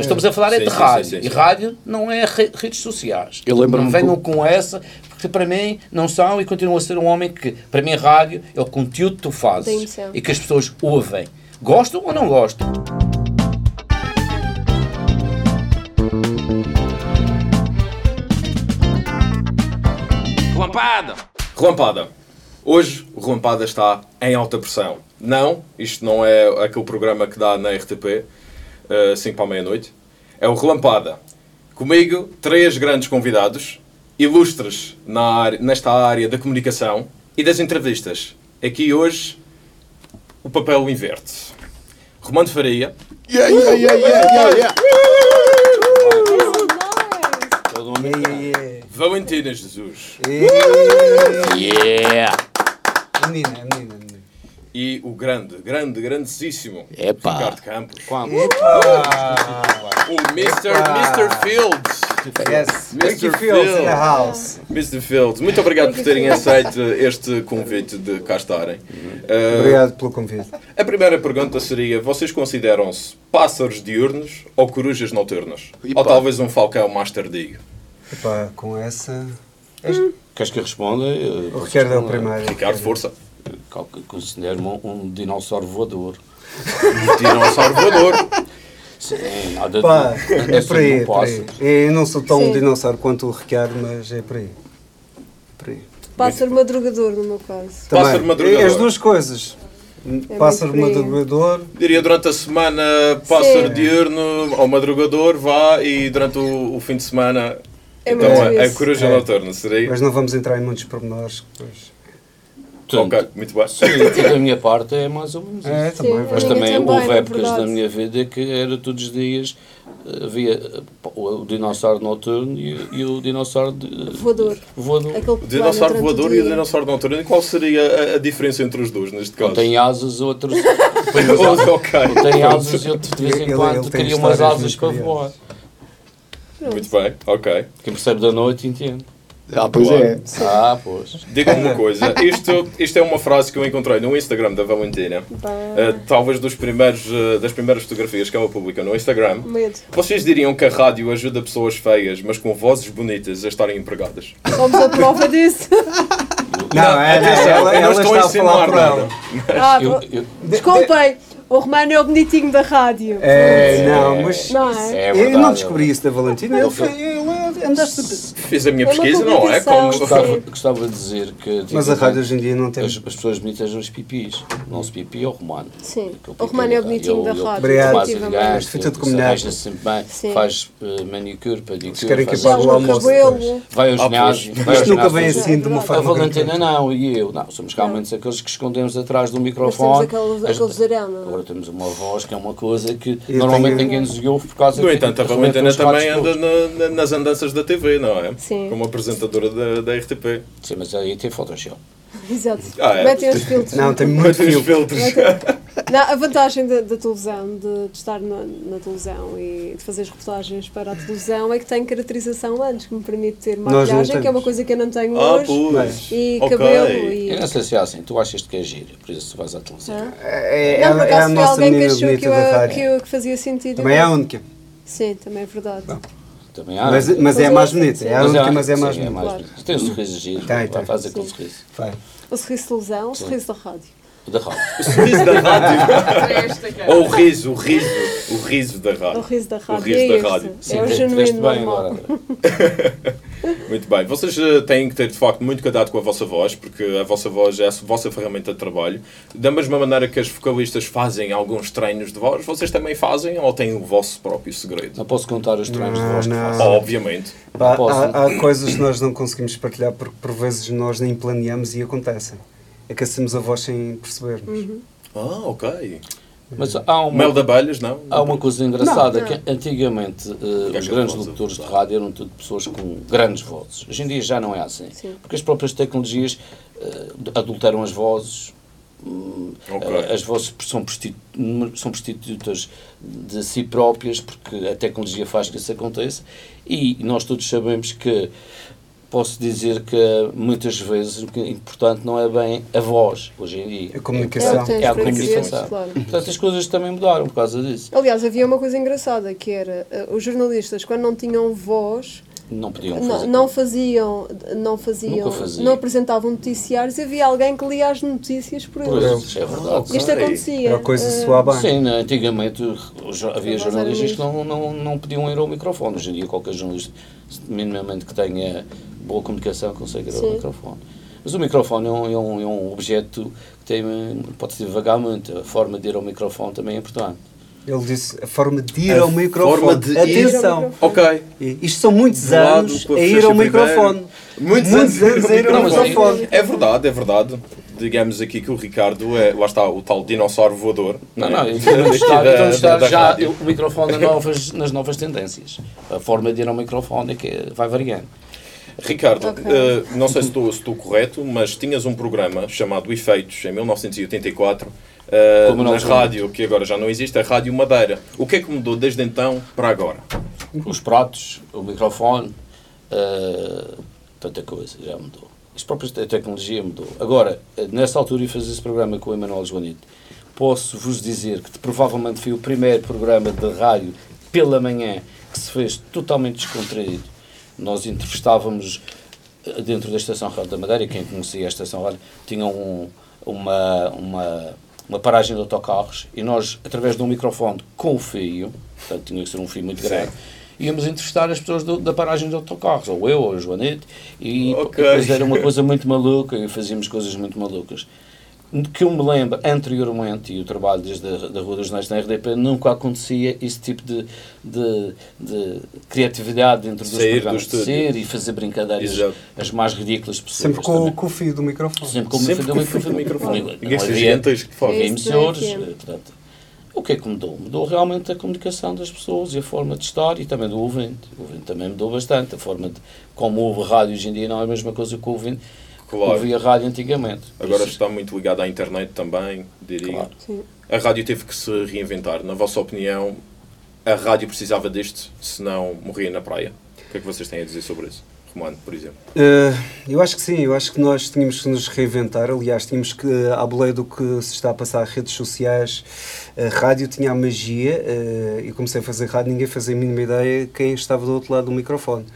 Estamos a falar é de sim, rádio. sim, sim, E sim. rádio não é re- redes sociais. Eu lembro-me não venham com essa, porque para mim não são e continuam a ser um homem que, para mim, rádio é o conteúdo que tu fazes e que as pessoas ouvem. Gostam ou não gostam? Relampada! Relampada. Hoje o Relampada está em alta pressão. Não, isto não é aquele programa que dá na RTP, 5 para a meia-noite. É o Relampada. Comigo, três grandes convidados, ilustres na área- nesta área da comunicação e das entrevistas. Aqui hoje, o papel inverte. Romano Faria, Yeah, yeah, yeah, yeah, yeah, Yeah, yeah, yeah. Valentina Jesus Yeah! Menina, menina, menina. E o grande, grande, grandíssimo Epá. Ricardo Campos. Quando? O Mr. Mr. Fields. Yes. Mr. Fields in the house. Mr. Fields, muito obrigado por terem aceito este convite de cá estarem. Uh, Obrigado pelo convite. a primeira pergunta seria: vocês consideram-se pássaros diurnos ou corujas noturnas? Epa. Ou talvez um falcão mais tardio? Epá, com essa. Queres que eu responda? Eu O Ricardo é o primeiro. Ricardo, força. Considero-me um, um dinossauro voador. Dinossauro voador. Sim, nada de. Pá, é por aí, não é por aí. Eu não sou tão Sim. dinossauro quanto o Ricardo, mas é por aí. Por aí. Pássaro madrugador, no meu caso. Pássaro Também. madrugador. As duas coisas. Pássaro por aí. madrugador. Diria durante a semana pássaro Sim. diurno ou madrugador, vá, e durante o, o fim de semana. É então a isso. coruja É. noturna seria. Mas não vamos entrar em muitos pormenores. Pois. Portanto, Ok, muito bem. Sim, e da minha parte é mais ou menos É, isso. também. Sim. Mas também também, houve épocas da minha vida que era todos os dias eh, havia eh, o, dinossauro noturno e, e o dinossauro de, Voador. voador. Que O dinossauro voador e o dinossauro noturno. E qual seria a, a diferença entre os dois neste caso? Um tem asas, outros Oh, ok. um tem asas e outro de vez em quando cria umas asas para voar. Muito bem, ok. Quem percebe da noite entende. Ah, pois Claro. é. Ah, pois. Diga-me uma coisa, isto, isto é uma frase que eu encontrei no Instagram da Valentina, eh, talvez dos primeiros, eh, das primeiras fotografias que ela publica no Instagram. Medo. Vocês diriam que a rádio ajuda pessoas feias, mas com vozes bonitas, a estarem empregadas? Somos a prova disso. Não, é, Atenção, ela, eu não ela estou está a por nada. Ah, Eu, eu, Desculpem, o Romano é o bonitinho da rádio. É, não, mas. Não é? é eu não descobri isso da Valentina. Ele foi. Ele andaste. Fiz a minha É pesquisa, não é? Como... Gostava, gostava de dizer que Mas a rádio hoje em dia não tem. as, as pessoas bonitas são os pipis. Não se pipi é o romano. Sim. O Romano é o pipi bonitinho da rádio. Obrigado. arranja-se sempre bem, Sim. faz uh, manicure, pedicure, Se querem que pague o almoço vai ao Ah, ginásio. pois. vai ao Isto nunca vem assim de uma A A forma. Valentina não, e eu. Não, somos realmente aqueles que escondemos atrás do microfone. não Agora é? temos uma voz que é uma coisa que normalmente ninguém nos ouve por causa No entanto, a Valentina também anda nas andanças da TV, não é? Sim. Como apresentadora da, da RTP. Sim, mas aí tem Photoshop. Exato. Ah, é? Metem os filtros. Não, tem muito filtro. filtros. Não, a vantagem da, da televisão, de, de estar na, na televisão e de fazer as reportagens para a televisão é que tem caracterização antes, que me permite ter maquilhagem, que é uma coisa que eu não tenho Ah, hoje, pois. e Ok. cabelo e... Eu não sei se é assim, tu achas que é giro, por isso tu vais à televisão. Hã? É, não, por ela é acaso foi nossa alguém que achou que, eu, que, eu, que fazia sentido. Também é a única. Sim, também é verdade. Também há. Mas, mas é a mais bonita. É a única, mas é a mais sim, bonita. bonita. Tem um sorriso giro, Tem, tem. com Sim. sorriso. Vai. O sorriso de televisão, o sorriso da rádio. Da rádio. O sorriso da rádio. Ou o riso, o riso. O riso da O rádio. riso da rádio riso é da rádio. Sim, é o genuíno normal. Muito bem. Vocês eh, têm que ter, de facto, muito cuidado com a vossa voz, porque a vossa voz é a vossa ferramenta de trabalho. Da mesma maneira que as vocalistas fazem alguns treinos de voz, vocês também fazem ou têm o vosso próprio segredo? Não posso contar os treinos de Não, voz que não. faço. Obviamente. Posso. há, há coisas que nós não conseguimos partilhar porque por vezes nós nem planeamos e acontecem. É que hacemos a voz sem percebermos. Ah, ok. Mas há uma, Mel de abelhas, não? há uma coisa engraçada, Não. que antigamente que os grandes locutores de rádio eram tudo pessoas com grandes vozes. Hoje em dia já não é assim. Sim. Porque as próprias tecnologias eh, adulteram as vozes, hum, Ok. eh, as vozes são, prostitu são prostitutas de si próprias, porque a tecnologia faz que isso aconteça, e nós todos sabemos que posso dizer que muitas vezes o que é importante não é bem a voz, hoje em dia. A É comunicação. tens É a comunicação. claro. Portanto, as coisas também mudaram por causa disso. Aliás, havia uma coisa engraçada que era eh, os jornalistas, quando não tinham voz, Não podiam não, fazer. não faziam, não faziam, Nunca fazia. não apresentavam noticiários e havia alguém que lia as notícias por Por eles. é verdade. Isto acontecia. Era a coisa eh, bem. Sim, né, antigamente havia jornalistas que não, não, não podiam ir ao microfone. Hoje em dia qualquer jornalista, minimamente que tenha boa comunicação, consegue ao Sim. microfone. Mas o microfone é um, é um, é um objeto que tem, pode se divagar muito. A forma de ir ao microfone também é importante. Ele disse a forma de ir A ao microfone. forma de ir- Atenção! Ok. Isto são muitos anos a a ir ao primeiro. microfone. Muitos, Muitos anos a ir ao microfone. É verdade, é verdade. Digamos aqui que o Ricardo é, lá está, o tal dinossauro voador. Não, é? não, e vamos Daqui estar, já rádio. o microfone nas novas, nas novas tendências. A forma de ir ao microfone é que vai variando. Ricardo, Ok. eh, não sei se estou, se estou correto, mas tinhas um programa chamado Efeitos, em 1984, eh, Como não na rádio, que agora já não existe, a Rádio Madeira. O que é que mudou desde então para agora? Os pratos, o microfone, eh, tanta coisa já mudou. As próprias te- tecnologia mudou. Agora, eh, nessa altura, eu fiz esse programa com o Emanuel Joanito. Posso vos dizer que provavelmente foi o primeiro programa de rádio pela manhã que se fez totalmente descontraído. Nós entrevistávamos eh, dentro da Estação Rádio da Madeira, quem conhecia a Estação Rádio, tinha um- uma, uma, uma paragem de autocarros e nós, através de um microfone com fio, portanto tinha que ser um fio muito grande, íamos entrevistar as pessoas do- da paragem de autocarros, ou eu, ou a Joanete, e Ok. depois era uma coisa muito maluca e fazíamos coisas muito malucas. Que eu me lembro, anteriormente, e o trabalho desde a da Rua dos Jornais na RDP, nunca acontecia esse tipo de, de, de criatividade dentro dos Sair do programas. estúdio. Sair e fazer brincadeiras Exato. as mais ridículas possíveis. Sempre com, com o fio do microfone. Sempre com Sempre o fio do microfone. Ninguém se gigantesco de Isso emissores, o que é que mudou? Mudou realmente a comunicação das pessoas e a forma de estar e também do ouvinte. O ouvinte também mudou bastante. A forma de como ouve rádio hoje em dia não é a mesma coisa que o ouvinte Claro. ouvia rádio antigamente. Agora Isso- está muito ligado à internet também, diria. Claro. Sim. A rádio teve que se reinventar. Na vossa opinião, a rádio precisava disto, senão morria na praia? O que é que vocês têm a dizer sobre isso? Romano, por exemplo. Eh, eu acho que sim, eu acho que nós tínhamos que nos reinventar. Aliás, tínhamos que, à boleia do que se está a passar, redes sociais, a rádio tinha a magia. eh, e comecei a fazer rádio, ninguém fazia a mínima ideia quem estava do outro lado do microfone.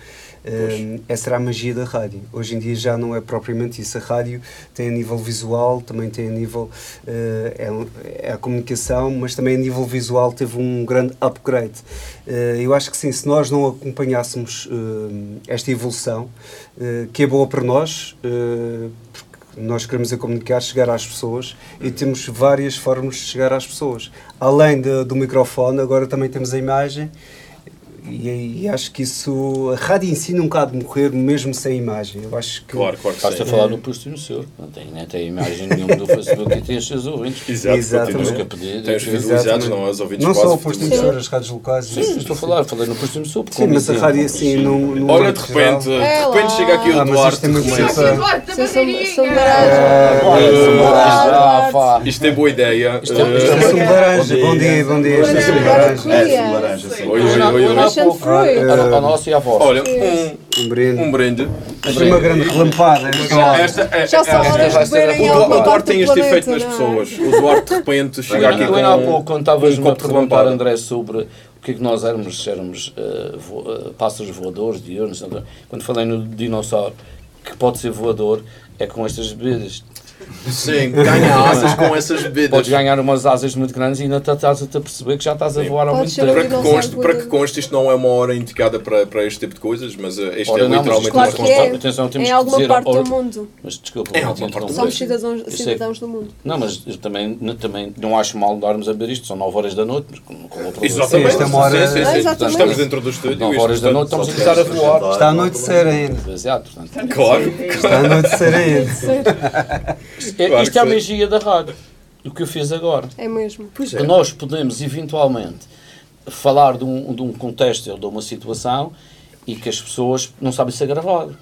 Eh, essa era a magia da rádio. Hoje em dia já não é propriamente isso. A rádio tem a nível visual, também tem a nível. eh, é, é a comunicação, mas também a nível visual teve um grande upgrade. Eh, eu acho que sim, se nós não acompanhássemos eh, esta evolução, que é boa para nós, porque nós queremos é comunicar, chegar às pessoas e temos várias formas de chegar às pessoas. Além de- do microfone, agora também temos a imagem. E, e acho que isso. A rádio em si nunca há de morrer, mesmo sem imagem. Eu acho que. Claro, claro que Estás a sim. falar no posto no seu. Não tem, nem tem imagem nenhuma do Facebook e tem os seus ouvintes. Exato, Exatamente. Temos que pedir- Tem os Sim, fidelizados, não os ouvintes Não quase só o posto fidelizados. emissor, as rádios locais. Sim, isso- estou a falar, falei no posto no seu. porque Sim, como mas a rádio assim, no, no Olha, de repente, geral- de É repente chega aqui o Ah, Duarte. isto é São-. Ah, pá. Isto é boa ideia. Isto é- Eh, isto é laranja, bom dia, bom dia. Laranja. É, laranja, sim. Oi, oi, Passion pouco, fruit. a, a nossa e a vossa. Olha, um, Um brinde. um brinde. Uma grande relampada. Esta, é- Já são é- horas de beberem O, o Duarte tem este efeito nas é? pessoas. O Duarte de repente chega aqui com há pouco, quando estavas-me a perguntar. André, sobre o que é que nós éramos, éramos eh, vo, eh, pássaros voadores, diurnos, quando falei no dinossauro, que pode ser voador, é com estas bebidas. Sim, ganha asas com essas bebidas. Podes ganhar umas asas muito grandes e ainda tá- estás a te perceber que já estás a Sim. voar há Pode muito ser tempo. Para que, conste, para que conste, isto não é uma hora indicada para, para este tipo de coisas, mas eh, este Ora, é não, literalmente Claro uma que é. Atenção, temos Em que alguma dizer parte ao- do mundo. Mas desculpa, não alguma te parte do interromper. Somos cidadãos, cidadãos do mundo. Não, mas eu também, também não acho mal darmos a beber isto, são 9 horas da noite, mas com, com o problema. Exatamente. Sim, esta é uma hora- Sim, sim, Ah, sim. exatamente. Estamos dentro do estúdio. 9 isto, horas da noite estamos a começar a voar. Está a anoitecer ainda. Portanto. Claro. Está a anoitecer ainda. É- Claro isto que é a magia da rádio, o que eu fiz agora. É mesmo. Que nós podemos, eventualmente, falar de um, de um contexto ou de uma situação e que as pessoas não sabem ser gravado.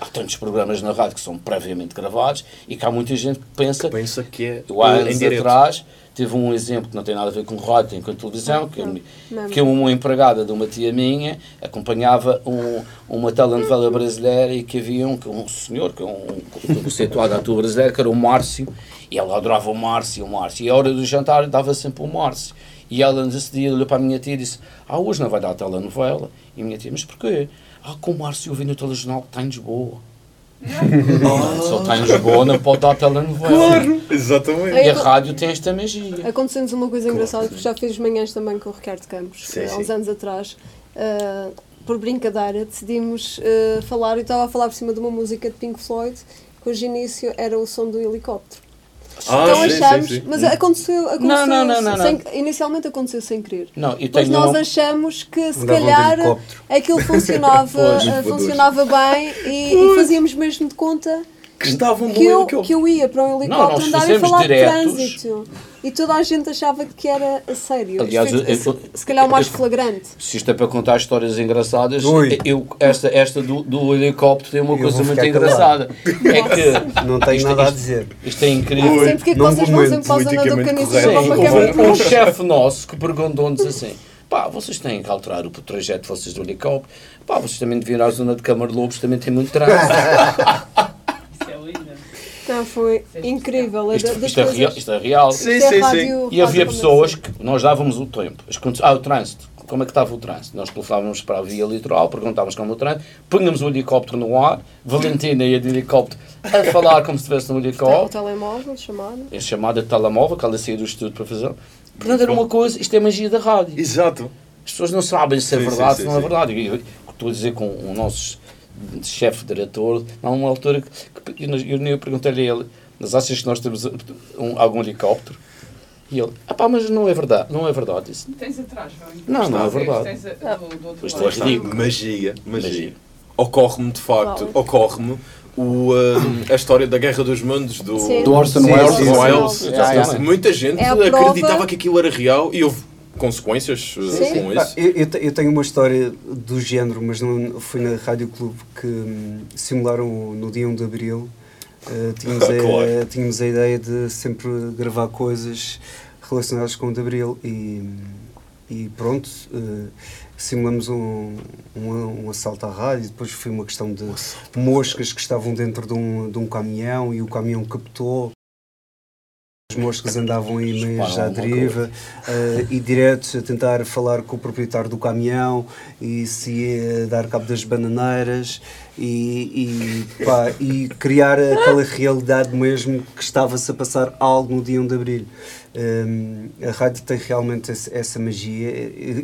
há tantos programas na rádio que são previamente gravados e que há muita gente que pensa, Pensa que é em direto. atrás teve um exemplo que não tem nada a ver com rádio, tem com a televisão, que, eu- que uma empregada de uma tia minha acompanhava um, uma telenovela brasileira e que havia um, um senhor, que é um, conceituado ator brasileiro, que era o Márcio, e ela adorava o Márcio, o Márcio, e a hora do jantar dava sempre o Márcio. E ela nesse dia olhou para a minha tia e disse, ah, hoje não vai dar telenovela. E a minha tia, mas porquê? Ah, com o Márcio eu vi no telejornal que está em Lisboa. Só está em Lisboa, não pode dar telenovela. Exatamente. E a rádio tem esta magia. Aconteceu-nos uma coisa engraçada, porque já fiz manhãs também com o Ricardo Campos, Sim, há uns sim. anos atrás. ah, por brincadeira, decidimos ah, falar, eu estava a falar por cima de uma música de Pink Floyd, cujo início era o som do helicóptero. Ah, então sim, sim, achamos, sim. mas aconteceu, aconteceu Não, não, não, não, sem- inicialmente aconteceu sem querer. Não, e Depois nós um- achamos que se Andavam de calhar helicóptero. aquilo funcionava, Pois, voadores. funcionava bem e, e fazíamos mesmo de conta Que estavam que eu, que eu ia para um helicóptero nós andar e falar diretos. de trânsito. E toda a gente achava que era a sério. Aliás, foi, eu- eu- se, se calhar o mais eu- flagrante. Se isto é para contar histórias engraçadas, Ui. eu, esta, esta do, do helicóptero tem uma Eu coisa muito engraçada. É que Não tenho isto, nada a isto- dizer. isto é incrível. Não sei porque é que Num vocês vão sempre para a zona do caniço a um, chefe nosso que perguntou-nos assim: pá, vocês têm que alterar o trajeto de vocês do helicóptero, pá, vocês também deviam ir à zona de Câmara de Lobos, também tem muito trânsito. É. Não, foi incrível. Isto, das isto é real, isto é real. Sim, isto é sim, E havia pessoas que nós dávamos o tempo. As Ah, o trânsito. Como é que estava o trânsito? Nós telefonávamos para a via litoral, perguntávamos como o trânsito, punhamos o helicóptero no ar, Valentina ia de helicóptero a falar como se estivesse no O helicóptero, telemóvel, chamada. é chamada de telemóvel, que ela saía do estudo para fazer. Portanto, era uma coisa, isto é magia da rádio. Exato. As pessoas não sabem se é Sim, verdade, se não é verdade. E eu Estou a dizer com o nosso chefe diretor, há uma altura que, que eu, eu, eu perguntei-lhe a ele, mas achas que nós temos um, algum helicóptero? E ele, ah pá, mas não é verdade, não é verdade. Disse, Tens atrás, João. Não, não é verdade. Tens a- do, do outro Isto lado. é. Magia, magia. Magia. Ocorre-me, de facto, Claro. ocorre-me o, hum, a história da Guerra dos Mundos do. Do Orson Welles. Muita gente É acreditava que aquilo era real e houve consequências uh, Sim. com Ah, isso. eu, eu eu tenho uma história do género, mas não foi na Rádio Clube que hum, simularam no dia 1 de Abril. Uh, tínhamos, a, Claro. tínhamos a ideia de sempre gravar coisas relacionadas com o de Abril e, e pronto, uh, simulamos um, um, um assalto à rádio. Depois foi uma questão de moscas que estavam dentro de um, de um caminhão e o caminhão captou. As moscas andavam aí meio à deriva eh, e diretos a tentar falar com o proprietário do caminhão e se ia dar cabo das bananeiras e, e, pá, e criar aquela realidade mesmo que estava-se a passar algo no dia 1 de Abril. Hum, a rádio tem realmente essa magia.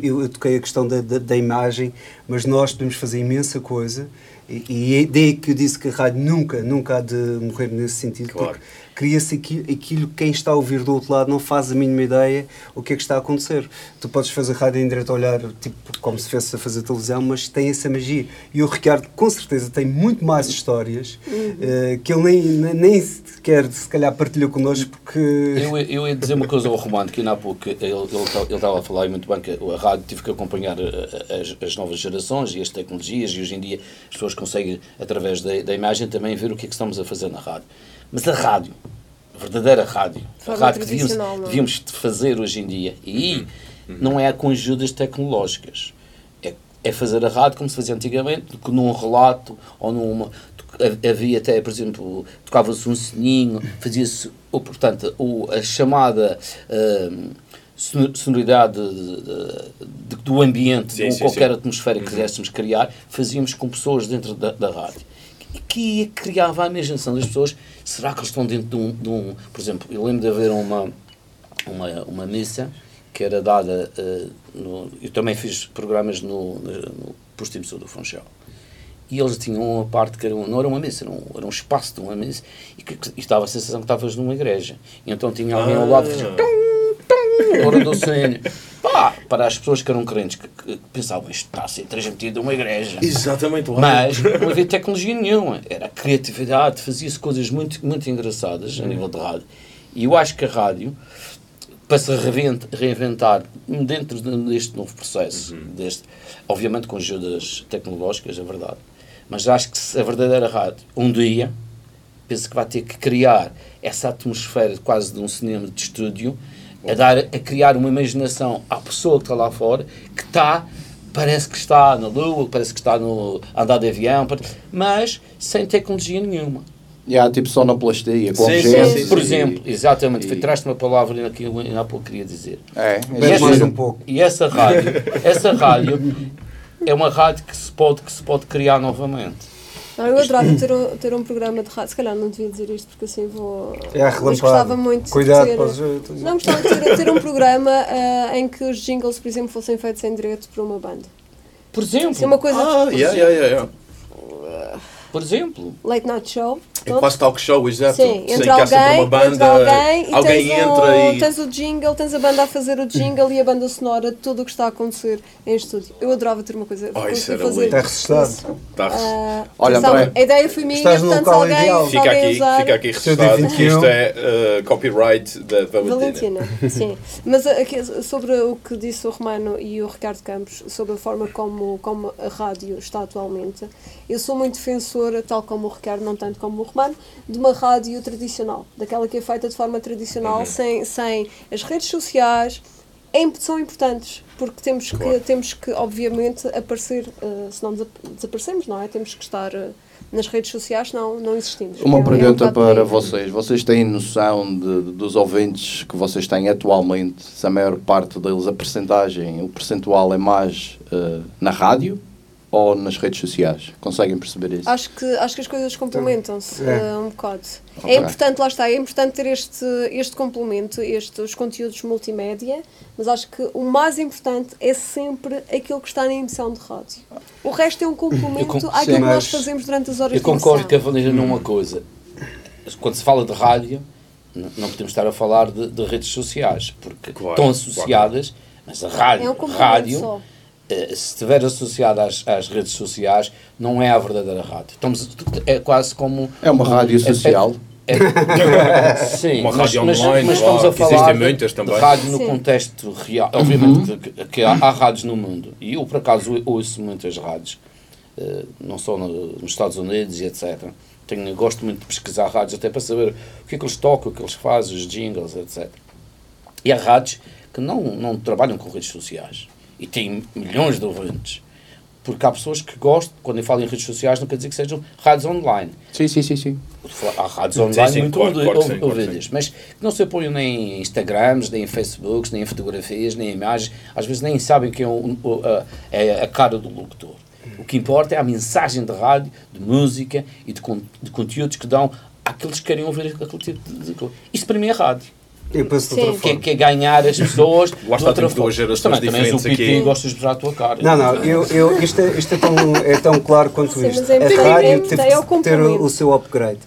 Eu, eu toquei a questão da, da, da imagem, mas nós podemos fazer imensa coisa e, e é daí que eu disse que a rádio nunca, nunca há de morrer nesse sentido, Claro. Cria-se aquilo, aquilo que quem está a ouvir do outro lado não faz a mínima ideia o que é que está a acontecer. Tu podes fazer rádio em direto a olhar, tipo, como se fosse a fazer televisão, mas tem essa magia. E o Ricardo, com certeza, tem muito mais histórias eh, que ele nem, nem, nem sequer, se calhar, partilhou connosco, porque... Eu, eu ia dizer uma coisa ao Romano, que ainda há pouco ele, ele, ele estava a falar e muito bem que a rádio tive que acompanhar eh, as, as novas gerações e as tecnologias e hoje em dia as pessoas conseguem, através da, da imagem, também ver o que é que estamos a fazer na rádio. Mas a rádio, a verdadeira rádio, a rádio que devíamos, é? devíamos fazer hoje em dia, e não é com ajudas tecnológicas, é, é fazer a rádio como se fazia antigamente, que num relato ou numa. Havia até, por exemplo, tocava-se um sininho, fazia-se, ou, portanto, o, a chamada hum, sonor- sonoridade de- de- de- do ambiente, Sim, ou sim, qualquer sim. atmosfera que quiséssemos criar, fazíamos com pessoas dentro da, da rádio. E que criava a imaginação das pessoas. Será que eles estão dentro de um, de um- Por exemplo, eu lembro de haver uma, uma, uma missa que era dada. eh, no, eu também fiz programas no, no, no posto do Funchal. E eles tinham uma parte que era, um- não era uma missa, era um, era um espaço de uma missa e que, que estava a sensação que estavas numa igreja. E então tinha alguém ao lado que fazia hora do sino. Pá, para as pessoas que eram crentes que, que pensavam isto está a ser transmitido numa igreja. Exatamente. lá. Mas não havia tecnologia nenhuma. Era a criatividade, fazia-se coisas muito, muito engraçadas a nível de rádio. E eu acho que a rádio, para se reinvent- reinventar dentro de- deste novo processo, deste, obviamente com ajudas tecnológicas, é verdade, Mas acho que se a verdadeira rádio, um dia, penso que vai ter que criar essa atmosfera quase de um cinema de estúdio, a, dar, a criar uma imaginação à pessoa que está lá fora, que está, parece que está na lua, parece que está no andar de avião, mas sem tecnologia nenhuma. E há tipo sonoplastia, com Sim, sim, sim. Por exemplo, exatamente, e- traz-te uma palavra que eu ainda há pouco queria dizer. É, é mais um pouco. E essa rádio, essa rádio é uma rádio que se pode, que se pode criar novamente. Não, eu adorava ter um, ter um programa de rádio. Se calhar não devia dizer isto porque assim vou. É a Mas gostava muito Cuidado, de ter. podes- Não, gostava de ter, ter um programa ah, em que os jingles, por exemplo, fossem feitos em direto por uma banda. Por exemplo, Isso é uma coisa. Ah, yeah, yeah, yeah, yeah. por exemplo, Late Night Show. É quase talk show, exato. Sim, Sim, entra sempre alguém, uma banda, entra alguém e alguém tens, entra o, e. tens o jingle, tens a banda a fazer o jingle e a banda sonora de tudo o que está a acontecer em estúdio. Eu adorava ter uma coisa. Oh, isso era fazer lindo. Está registado. isso. Tá. Ah, Olha, André, a ideia foi minha, estás portanto, local alguém, ideal. Fica alguém aqui, usar, fica aqui registado que 21. isto é uh, copyright da Valentina. Valentina, sim. Mas uh, aqui, sobre o que disse o Romano e o Ricardo Campos, sobre a forma como, como a rádio está atualmente, eu sou muito defensora, tal como o Ricardo, não tanto como o Romano, de uma rádio tradicional, daquela que é feita de forma tradicional, Uhum. sem, sem as redes sociais. É são importantes, porque temos que, Claro. temos que obviamente, aparecer, uh, se não desa- desaparecemos, não é? Temos que estar uh, nas redes sociais, senão não existimos. Uma É um- é um pergunta para vocês. Vocês têm noção de- dos ouvintes que vocês têm atualmente? Se a maior parte deles, a percentagem, o percentual é mais eh, na rádio ou nas redes sociais? Conseguem perceber isso? Acho que, acho que as coisas complementam-se É. eh, um bocado. Ok. É importante, lá está, é importante ter este, este complemento, estes conteúdos multimédia, mas acho que o mais importante é sempre aquilo que está na emissão de rádio. O resto é um complemento com- àquilo sim, que nós fazemos durante as horas eu concordo de com a. Valentina numa coisa. Quando se fala de rádio, não podemos estar a falar de, de redes sociais, porque Claro, estão associadas, mas a rádio, É um complemento rádio só. Eh, se estiver associada às, às redes sociais, não é a verdadeira rádio. Estamos, é quase como. É uma rádio social. É, sim, Uma mas, rádio mas, online, mas estamos a falar de- muitas de também. rádio no Sim. contexto real. Obviamente que, que há, há rádios no mundo, e eu por acaso ouço muitas rádios, eh, não só no- nos Estados Unidos e etc. Tenho, gosto muito de pesquisar rádios até para saber o que é que eles tocam, o que eles fazem, os jingles, etc. E há rádios que não, não trabalham com redes sociais e têm milhões de ouvintes. Porque há pessoas que gostam, quando eu falo em redes sociais, não quer dizer que sejam rádios online. Sim, sim, sim, sim. Há rádios online sim, muito claro, claro sim, ouvi- claro ouvidas, mas que não se apoiam nem em Instagrams, nem em Facebooks, nem em fotografias, nem em imagens. Às vezes nem sabem quem é, o- a, é a cara do locutor. O que importa é a mensagem de rádio, de música e de, con- de conteúdos que dão àqueles que querem ouvir aquele tipo de, de coisa. Isso para mim é rádio. Eu penso de outra Que é, forma. que é ganhar as pessoas de Lá está, outra temos forma. duas gerações também, também és o diferentes PT aqui. e gostas de mostrar a tua cara. Não, não, eu, eu, isto, é, isto é, tão, é tão claro quanto Sim, isto. mas é a importante, rádio teve é o que ter o, o seu upgrade.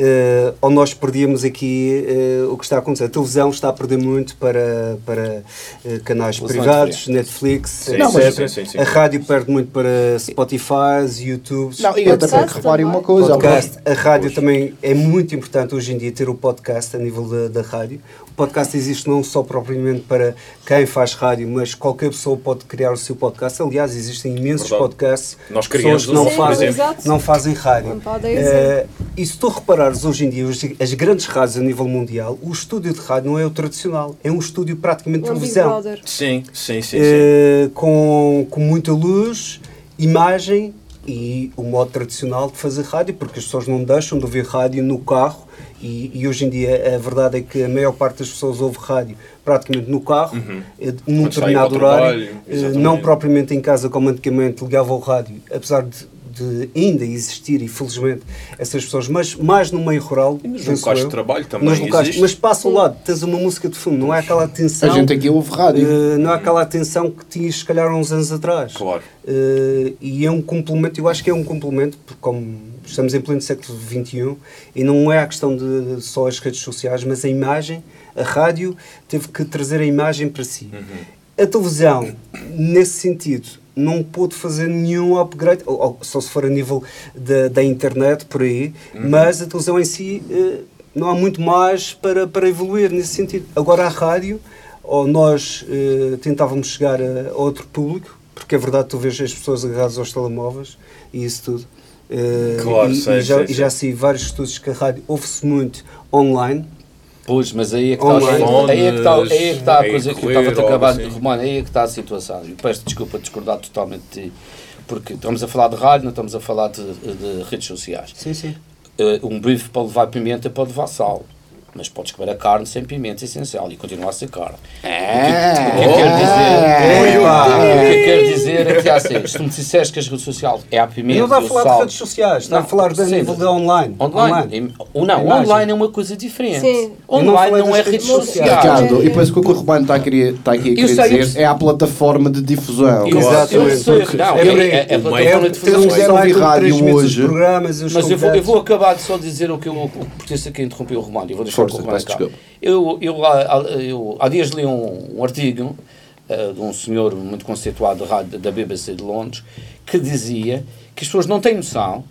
Eh, ou nós perdíamos aqui eh, o que está a acontecer. A televisão está a perder muito para, para eh, canais Televisão privados, Netflix, Sim, etc. sim, sim, sim, sim. A rádio perde muito para Spotify, YouTube. Não, e até Podcast porque reparem uma também. coisa. podcast. A rádio também é muito importante hoje em dia ter o podcast a nível da, da rádio. O podcast existe não só propriamente para quem faz rádio, mas qualquer pessoa pode criar o seu podcast. Aliás, existem imensos Verdade. podcasts. Nós pessoas que não fazem, não fazem rádio. Não podem Eh, e se tu reparares hoje em dia, as grandes rádios a nível mundial, o estúdio de rádio não é o tradicional, é um estúdio praticamente de É um televisão. Sim, sim, sim. sim. Eh, com, com muita luz, imagem e o modo tradicional de fazer rádio, porque as pessoas não deixam de ouvir rádio no carro e, e hoje em dia a verdade é que a maior parte das pessoas ouve rádio praticamente no carro, eh, num Quando determinado para o trabalho, horário, eh, não propriamente em casa como antigamente ligava o rádio, apesar de, de ainda existir, infelizmente, essas pessoas, mas mais no meio rural, E nos locais de eu, trabalho também nos locais, existe. mas passa ao lado, tens uma música de fundo, não é aquela atenção A gente aqui ouve rádio. eh, não há aquela atenção que tinhas, se calhar, há uns anos atrás. Claro. Eh, e é um complemento, eu acho que é um complemento, porque como estamos em pleno século XXI, e não é a questão de, de só as redes sociais, mas a imagem, a rádio teve que trazer a imagem para si. A televisão, nesse sentido, não pôde fazer nenhum upgrade, ou, ou só se for a nível da, da internet, por aí, mas a televisão em si eh, não há muito mais para, para evoluir nesse sentido. Agora a rádio, ou nós eh, tentávamos chegar a, a outro público, porque é verdade, tu vês as pessoas agarradas aos telemóveis e isso tudo. Eh, Claro, e, sim, e já, sim, e já sei vários estudos que a rádio ouve-se muito online. Pois, mas aí é que está, aí é que está, aí é que está a coisa que eu estava a acabar de Romano, aí é que está a situação. E peço desculpa de discordar totalmente de ti, porque estamos a falar de rádio, não estamos a falar de, de redes sociais. Sim, sim. Eh, um bife pode levar pimenta, pode levar sal. Mas podes comer a carne sem pimenta, é essencial, e continua a ser carne. Ah, O que eu quero dizer, Epá. o que eu quero dizer é que, assim, se tu me disseres que as redes sociais é a E pimenta, não está a falar sal, de redes sociais, está a Não, falar de sim, nível de online. Online. Ou não, Imagem. online é uma coisa diferente. Sim. Eu não Online não, das é redes sociais. sociais. Ricardo, e depois o que o Romano está, a querer, está aqui a Eu querer sei, eu dizer sei. é a plataforma de difusão. Eu- Exatamente, eu sei, porque não, é é, é, é a O plataforma de difusão. Mas zero ouvir com rádio hoje- Mas eu vou, eu acabar de só dizer o que eu. Porque isso aqui interrompeu o Romano. Eu vou deixar Força, peço desculpa. Eu, eu, eu, há dias li um, um artigo eh, de um senhor muito conceituado da BBC de Londres que dizia que as pessoas não têm noção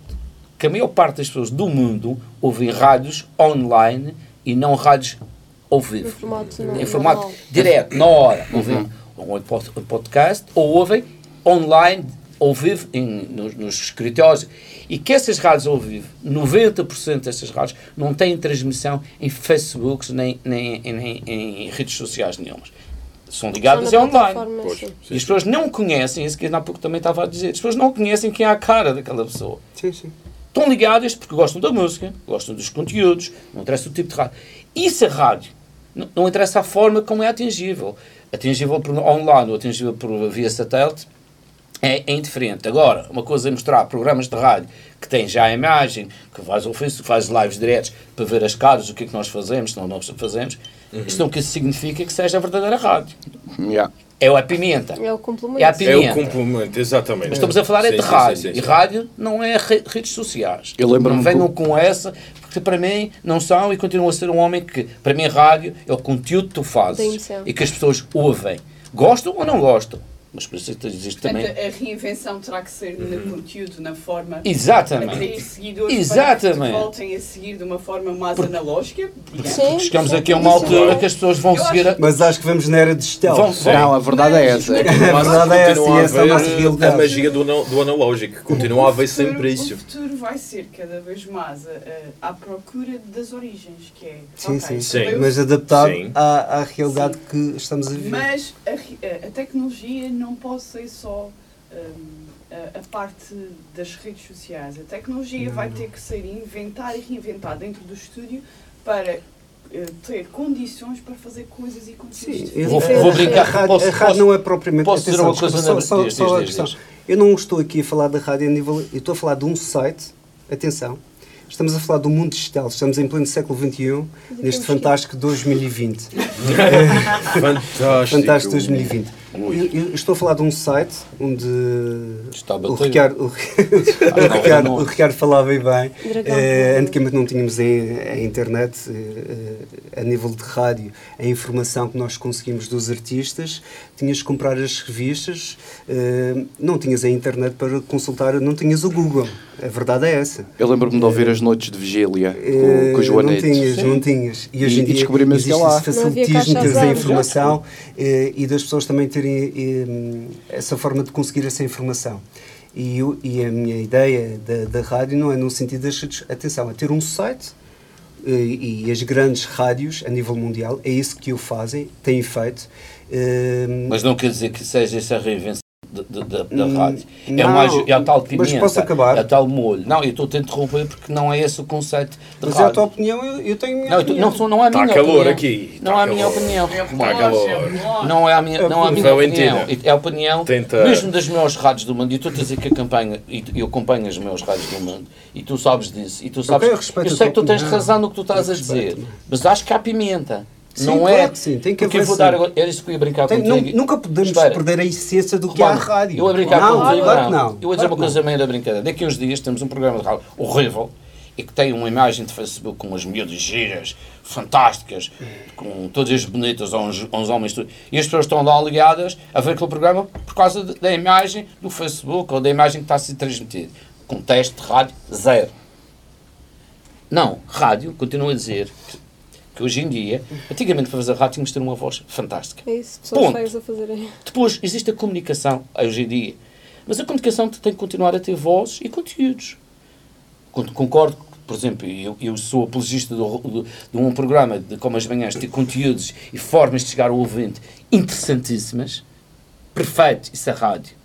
que a maior parte das pessoas do mundo ouvem rádios online e não rádios ao Em vivo. formato, não, Em formato normal. direto, na hora. Ouvem um pod- um podcast ou ouvem online, ao vivo, em, nos, nos escritórios. E que essas rádios ao vivo, 90% dessas rádios, não têm transmissão em Facebook nem, nem, nem em redes sociais nenhumas. São ligadas é online. Pois. sim. E as pessoas não conhecem, isso que eu há pouco também estava a dizer, as pessoas não conhecem quem é a cara daquela pessoa. Sim, sim. Estão ligadas porque gostam da música, gostam dos conteúdos, não interessa o tipo de rádio. Isso a rádio. Não, não interessa a forma como é atingível. Atingível por online ou atingível por via satélite é, é indiferente. Agora, uma coisa é mostrar programas de rádio que têm já a imagem, que faz Facebook, faz lives diretos para ver as caras, o que é que nós fazemos, se não nós fazemos. Isto não que isso significa que seja a verdadeira rádio. Yeah. É a pimenta. É o complemento. É a É pimenta. o complemento, exatamente. Mas estamos a falar é de sim, rádio. sim, sim, E rádio não é re- redes sociais. Eu lembro-me não venham que- com essa, porque para mim não são e continuam a ser um homem que, para mim, rádio é o conteúdo que tu fazes e que as pessoas ouvem. Gostam ou não gostam. Mas por isso existe também. Portanto, a reinvenção terá que ser no conteúdo, na forma. Para Exatamente. atrair seguidores para Exatamente. que voltem a seguir de uma forma mais Porque- analógica. digamos. Sim, Chegamos sim, aqui a uma é altura que as pessoas vão Eu seguir a. Mas acho que vamos na era digital. Vão- vão- Não, a verdade é essa. Mas A verdade é essa, e essa é a haver a magia do, do analógico. Continua a haver sempre isso. O futuro vai ser cada vez mais a- a- à procura das origens, que é. Sim, sim, eu- Mas adaptado Sim. à, à realidade que estamos a viver. Mas a, a- a tecnologia não pode ser só hum, a, a parte das redes sociais. A tecnologia vai ter que ser inventada e reinventada dentro do estúdio para eh, ter condições para fazer coisas e conteúdos. Sim, Vou- a- vou a- brincar, A rádio, posso- a rádio posso- não é propriamente. posso dizer uma coisa na- só, só, diz, só diz, a diz, questão. diz. Eu não estou aqui a falar da rádio a nível. Eu estou a falar de um site. Atenção. Estamos a falar do mundo digital. Estamos em pleno século XXI, neste fantástico 2020. Fantástico. Fantástico 2020. Eu, eu estou a falar de um site onde o. Ricardo, o, o Ricardo, o Ricardo falava bem bem. Eh, antigamente não tínhamos a, a internet, eh, eh, a nível de rádio, a informação que nós conseguimos dos artistas. Tinhas que comprar as revistas, eh, não tinhas a internet para consultar, não tinhas o Google. A verdade é essa. Eu lembro-me de ouvir as noites de vigília Eh, com, com o não tinhas, não tinhas. E hoje E- em e dia descobrimos existe lá. esse facilitismo de teres a informação eh, e das pessoas também terem eh, essa forma de conseguir essa informação. E, eu- e a minha ideia da, da rádio não é no sentido das atenção, é ter um site eh, e as grandes rádios a nível mundial, é isso que o fazem, têm feito. Eh, Mas não quer dizer que seja essa a reinvenção da, da, da Hum, rádio. É, não, mais, é a tal mas pimenta, posso acabar? é a tal molho. Não, eu estou a interromper porque não é esse o conceito de mas é a rádio. tua opinião, eu, eu tenho a minha Não, eu opinião. não, não é a Tá minha calor opinião. aqui, Não tá é a minha calor. opinião. É calor. é Não é a minha, não é a minha opinião. É a opinião Tenta- mesmo das maiores rádios do mundo. E tu a dizer que acompanha, e eu acompanho as maiores rádios do mundo. E tu sabes disso. E tu sabes, eu respeito a sei que tu tens razão no que tu estás Eu a dizer. Mas acho que há pimenta. Sim, não claro é. que sim, tem que porque vou dar agora. Era isso que eu ia brincar Tem- contigo. nu- nunca podemos Espera. perder a essência do que é a rádio. Eu vou brincar não, contigo. claro não. não. Eu vou dizer claro uma coisa meio da brincadeira. Daqui a uns dias temos um programa de rádio horrível e que tem uma imagem de Facebook com umas miúdas giras, fantásticas, com todas bonitas, uns, uns homens. tudo. E as pessoas estão lá ligadas a ver aquele programa por causa de- da imagem do Facebook ou da imagem que está a ser transmitida. Com teste de rádio, zero. Não, rádio, continuo a dizer que, hoje em dia, antigamente para fazer rádio tínhamos de ter uma voz fantástica. É isso, pessoas Ponto. feias a fazerem. Depois, existe a comunicação hoje em dia. Mas a comunicação tem que continuar a ter vozes e conteúdos. Con- Concordo, por exemplo, eu, eu sou apologista do- do- de um programa de como as manhãs ter conteúdos e formas de chegar ao ouvinte interessantíssimas. Perfeito, isso é rádio.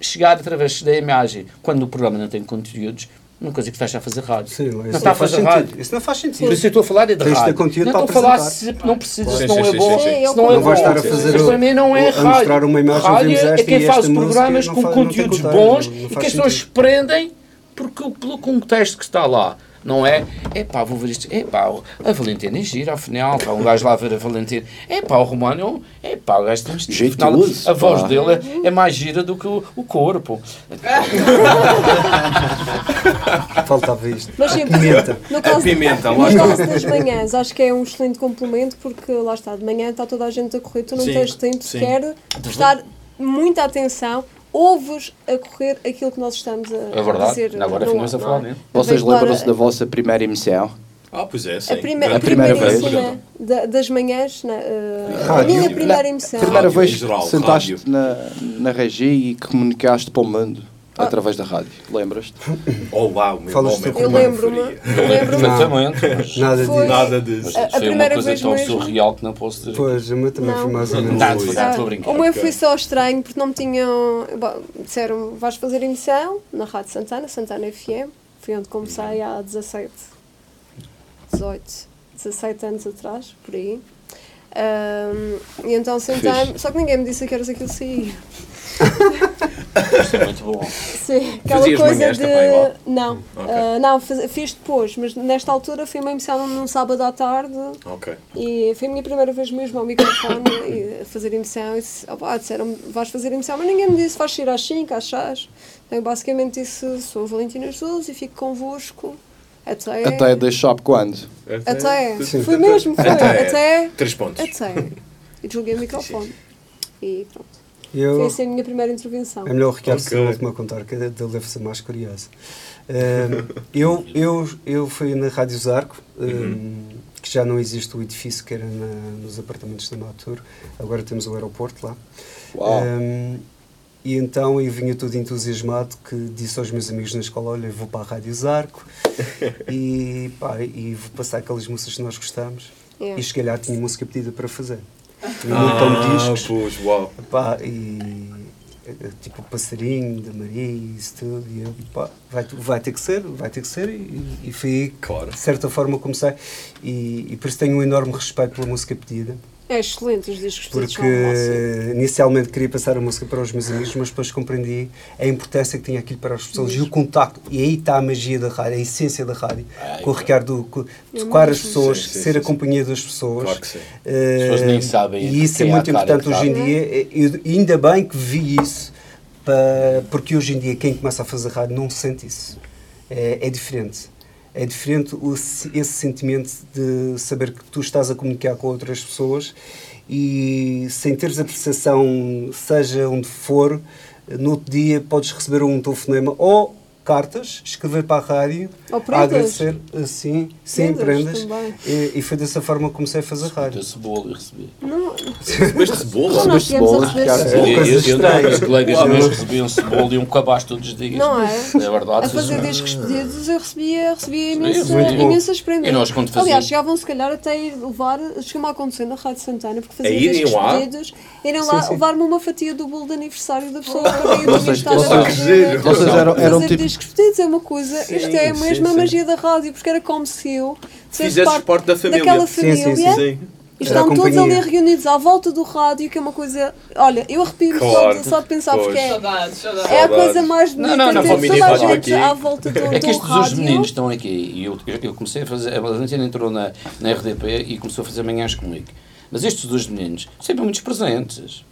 Chegar através da imagem, quando o programa não tem conteúdos, não quer dizer que estás a fazer rádio. Sim, não isso está a faz fazer sentido. rádio. Isso não faz Por sentido. isso eu estou a falar é de Tens rádio. conteúdo não estou a falar se não precisa, Sim, se não é bom, se não é bom. estar a fazer Mas para mim não é rádio. uma rádio é quem faz programas com conteúdos conteúdo, bons e que as pessoas prendem porque, pelo contexto que está lá. Não é? É pá, vou ver isto. É pá, a Valentina é gira, afinal. Pá, um gajo lá ver a Valentina. É pá, o Romano. É pá, o gajo tem isto. Afinal, Jeitoso, A voz pá. dele é, é mais gira do que o, o corpo. Faltava isto. Mas sim, Pimenta. no caso, pimenta, lá no está. caso das manhãs, acho que é um excelente complemento porque lá está, de manhã está toda a gente a correr, tu não Sim, tens tempo sim. sequer de prestar muita atenção, ouves a correr aquilo que nós estamos a, É verdade. dizer. Agora ficamos a ar. falar nisso. Vocês lembram-se da vossa primeira emissão? Ah, pois é, sim. A, prime a A primeira vez. da- das manhãs, na, eh, a minha primeira emissão. Primeira Rádio, vez que sentaste na, na regi e comunicaste para o mundo Ah. através da rádio. Lembras-te? Oh, uau, meu Falas nome é Eu lembro-me, Faria. eu lembro-me, Perfeitamente. mas- Nada disso. Nada disso. Mas A- a foi uma primeira coisa vez tão mesmo- surreal que não posso dizer. Pois, o meu também Não. foi mais ou menos. Tá, isso. foi- estou a brincar. o meu foi só estranho porque não me tinham. bom, disseram, vais fazer emissão na Rádio Santana, Santana FM. Foi onde comecei há 17, 18, 17 anos atrás, por aí. Ahm, e então sentei-me, só que ninguém me disse que horas aquilo saía. Isto é muito bom. Sim, aquela Fazias coisa de. também? Não, Ok. ah, não, faz- fiz depois, mas nesta altura foi uma emissão num sábado à tarde. Ok. E foi a minha primeira vez mesmo ao microfone e a fazer emissão. E disse, opá, disseram vais fazer emissão, mas ninguém me disse vais sair às 5, às 6. Então, eu basicamente disse sou a Valentina Jesus e fico convosco até. Até da shop quando? Até. Sim. Foi mesmo, foi. Até. Até. Três pontos. Até. E desliguei o microfone. E pronto. Foi Eu, assim a minha primeira intervenção. é melhor o Ricardo Ok. ser o último a contar, que ele deve ser mais curioso. Eu, eu, eu fui na Rádio Zarco, ahm, que já não existe o edifício que era na- nos apartamentos da Natur, agora temos o aeroporto lá. Uau. Ahm, e então eu vinha todo entusiasmado que disse aos meus amigos na escola, olha, vou para a Rádio Zarco e, pá, e vou passar aquelas músicas que nós gostamos. Yeah. E cheguei lá, tinha música pedida para fazer. Montão de Ah, discos. pois, uau. Pá, e eh, tipo o passarinho da Maria e isso tudo, e eu, pá, vai, vai ter que ser, vai ter que ser, e, e foi aí que, Claro. de certa forma, comecei. E, e por isso tenho um enorme respeito pela música pedida, É excelente os discos porque inicialmente queria passar a música para os meus amigos, mas depois compreendi a importância que tinha aquilo para as pessoas e o contacto. E aí está a magia da rádio, a essência da rádio. com o Ricardo, com, tocar as pessoas, Sim, sim, ser sim, a companhia das pessoas. Claro que sim. Eh, pessoas nem sabem E isso é é muito importante hoje em dia. E e ainda bem que vi isso, pa- porque hoje em dia quem começa a fazer rádio não sente isso. É, é diferente. É diferente esse sentimento de saber que tu estás a comunicar com outras pessoas e sem teres a percepção, seja onde for, no outro dia podes receber um telefonema ou cartas, escrever para a rádio, a agradecer, sim, sim, Prendas prendas. E, e foi dessa forma que comecei a fazer rádio. Bolo e recebi. Não, Recebeste cebola? a cebola. É Eu, eu, eu os colegas meus recebiam cebola e um cabaz todos os dias. Não é? É verdade. A fazer discos pedidos eu recebia, recebia imensa, imensas prendas. E nós, quando Aliás, fazíamos- chegavam se calhar até a ir levar, chegou a acontecer na Rádio Santana, porque faziam discos lá? Irem lá Sim, sim. levar-me uma fatia do bolo de aniversário da pessoa para ir Vocês- estar a vocês- fazer, vocês eram- eram fazer tipo- discos pedidos é uma coisa, isto é sim, mesmo a sim. magia da rádio, porque era como se eu fizesse Fizesses parte da família. daquela Sim, sim, família sim. Sim. e Era estão todos ali companhia. reunidos à volta do rádio, que é uma coisa. Olha, eu arrepio-me Claro, só, de pensar pois. porque é. Saudades, saudades. É a coisa mais bonita Não, não, não, ter toda a rádio gente aqui. à volta do, É que estes rádio. meninos estão aqui e eu, eu, eu comecei a fazer. A Valentina entrou na, na RDP e começou a fazer manhãs comigo. Mas estes dois meninos sempre muitos presentes.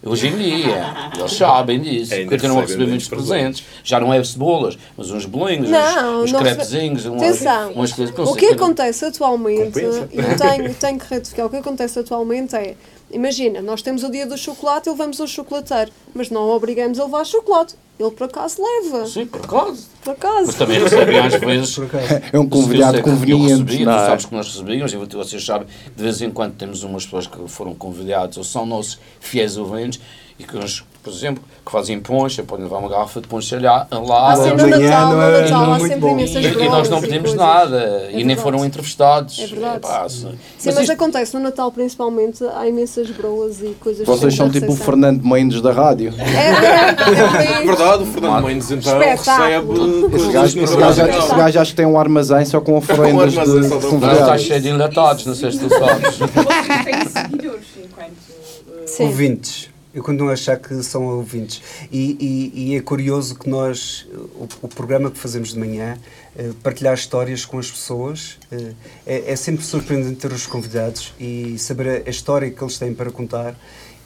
Hoje em dia, eles sabem disso. Ainda Continuam a receber muitos muitos presentes. Já não é cebolas, mas uns bolinhos, Não, uns, uns crepezinhos, umas, Atenção, umas coisas. não o que acontece atualmente, Compensa. e eu tenho, tenho que retificar, o que acontece atualmente é, imagina, nós temos o dia do chocolate e levamos ao chocolateiro, mas não obrigamos a levar chocolate. Ele por acaso leva, Sim, por acaso. por acaso. Mas também recebem às vezes. É um convidado conveniente. Eu recebia, não tu é? sabes que nós recebíamos, e vocês sabem, de vez em quando temos umas pessoas que foram convidados ou são nossos fiéis ouvintes e que nos por exemplo, que fazem poncha, podem levar uma garrafa de poncha lá. lá Há sempre no amanhã Natal, no é- Natal, é há sempre bom. imensas e, e nós não pedimos nada É e nem foram entrevistados. É verdade. Epá, se- Sim, mas mas isto- acontece no Natal principalmente, há imensas broas e coisas Vocês são tipo o. Fernando Mendes da rádio. É verdade, é É verdade, o Fernando. Mendes então recebe Esse gajo, esse gajo, esse gajo acho que tem um armazém só com oferendas de, armazém de está cheio de enlatados, não sei se tu sabes. Vocês têm seguidores enquanto. Sim. Ouvintes. Eu continuo a achar que são ouvintes. E, e- e é curioso que nós, o, o programa que fazemos de manhã, eh, partilhar histórias com as pessoas, eh, é, é sempre surpreendente ter os convidados e saber a, a história que eles têm para contar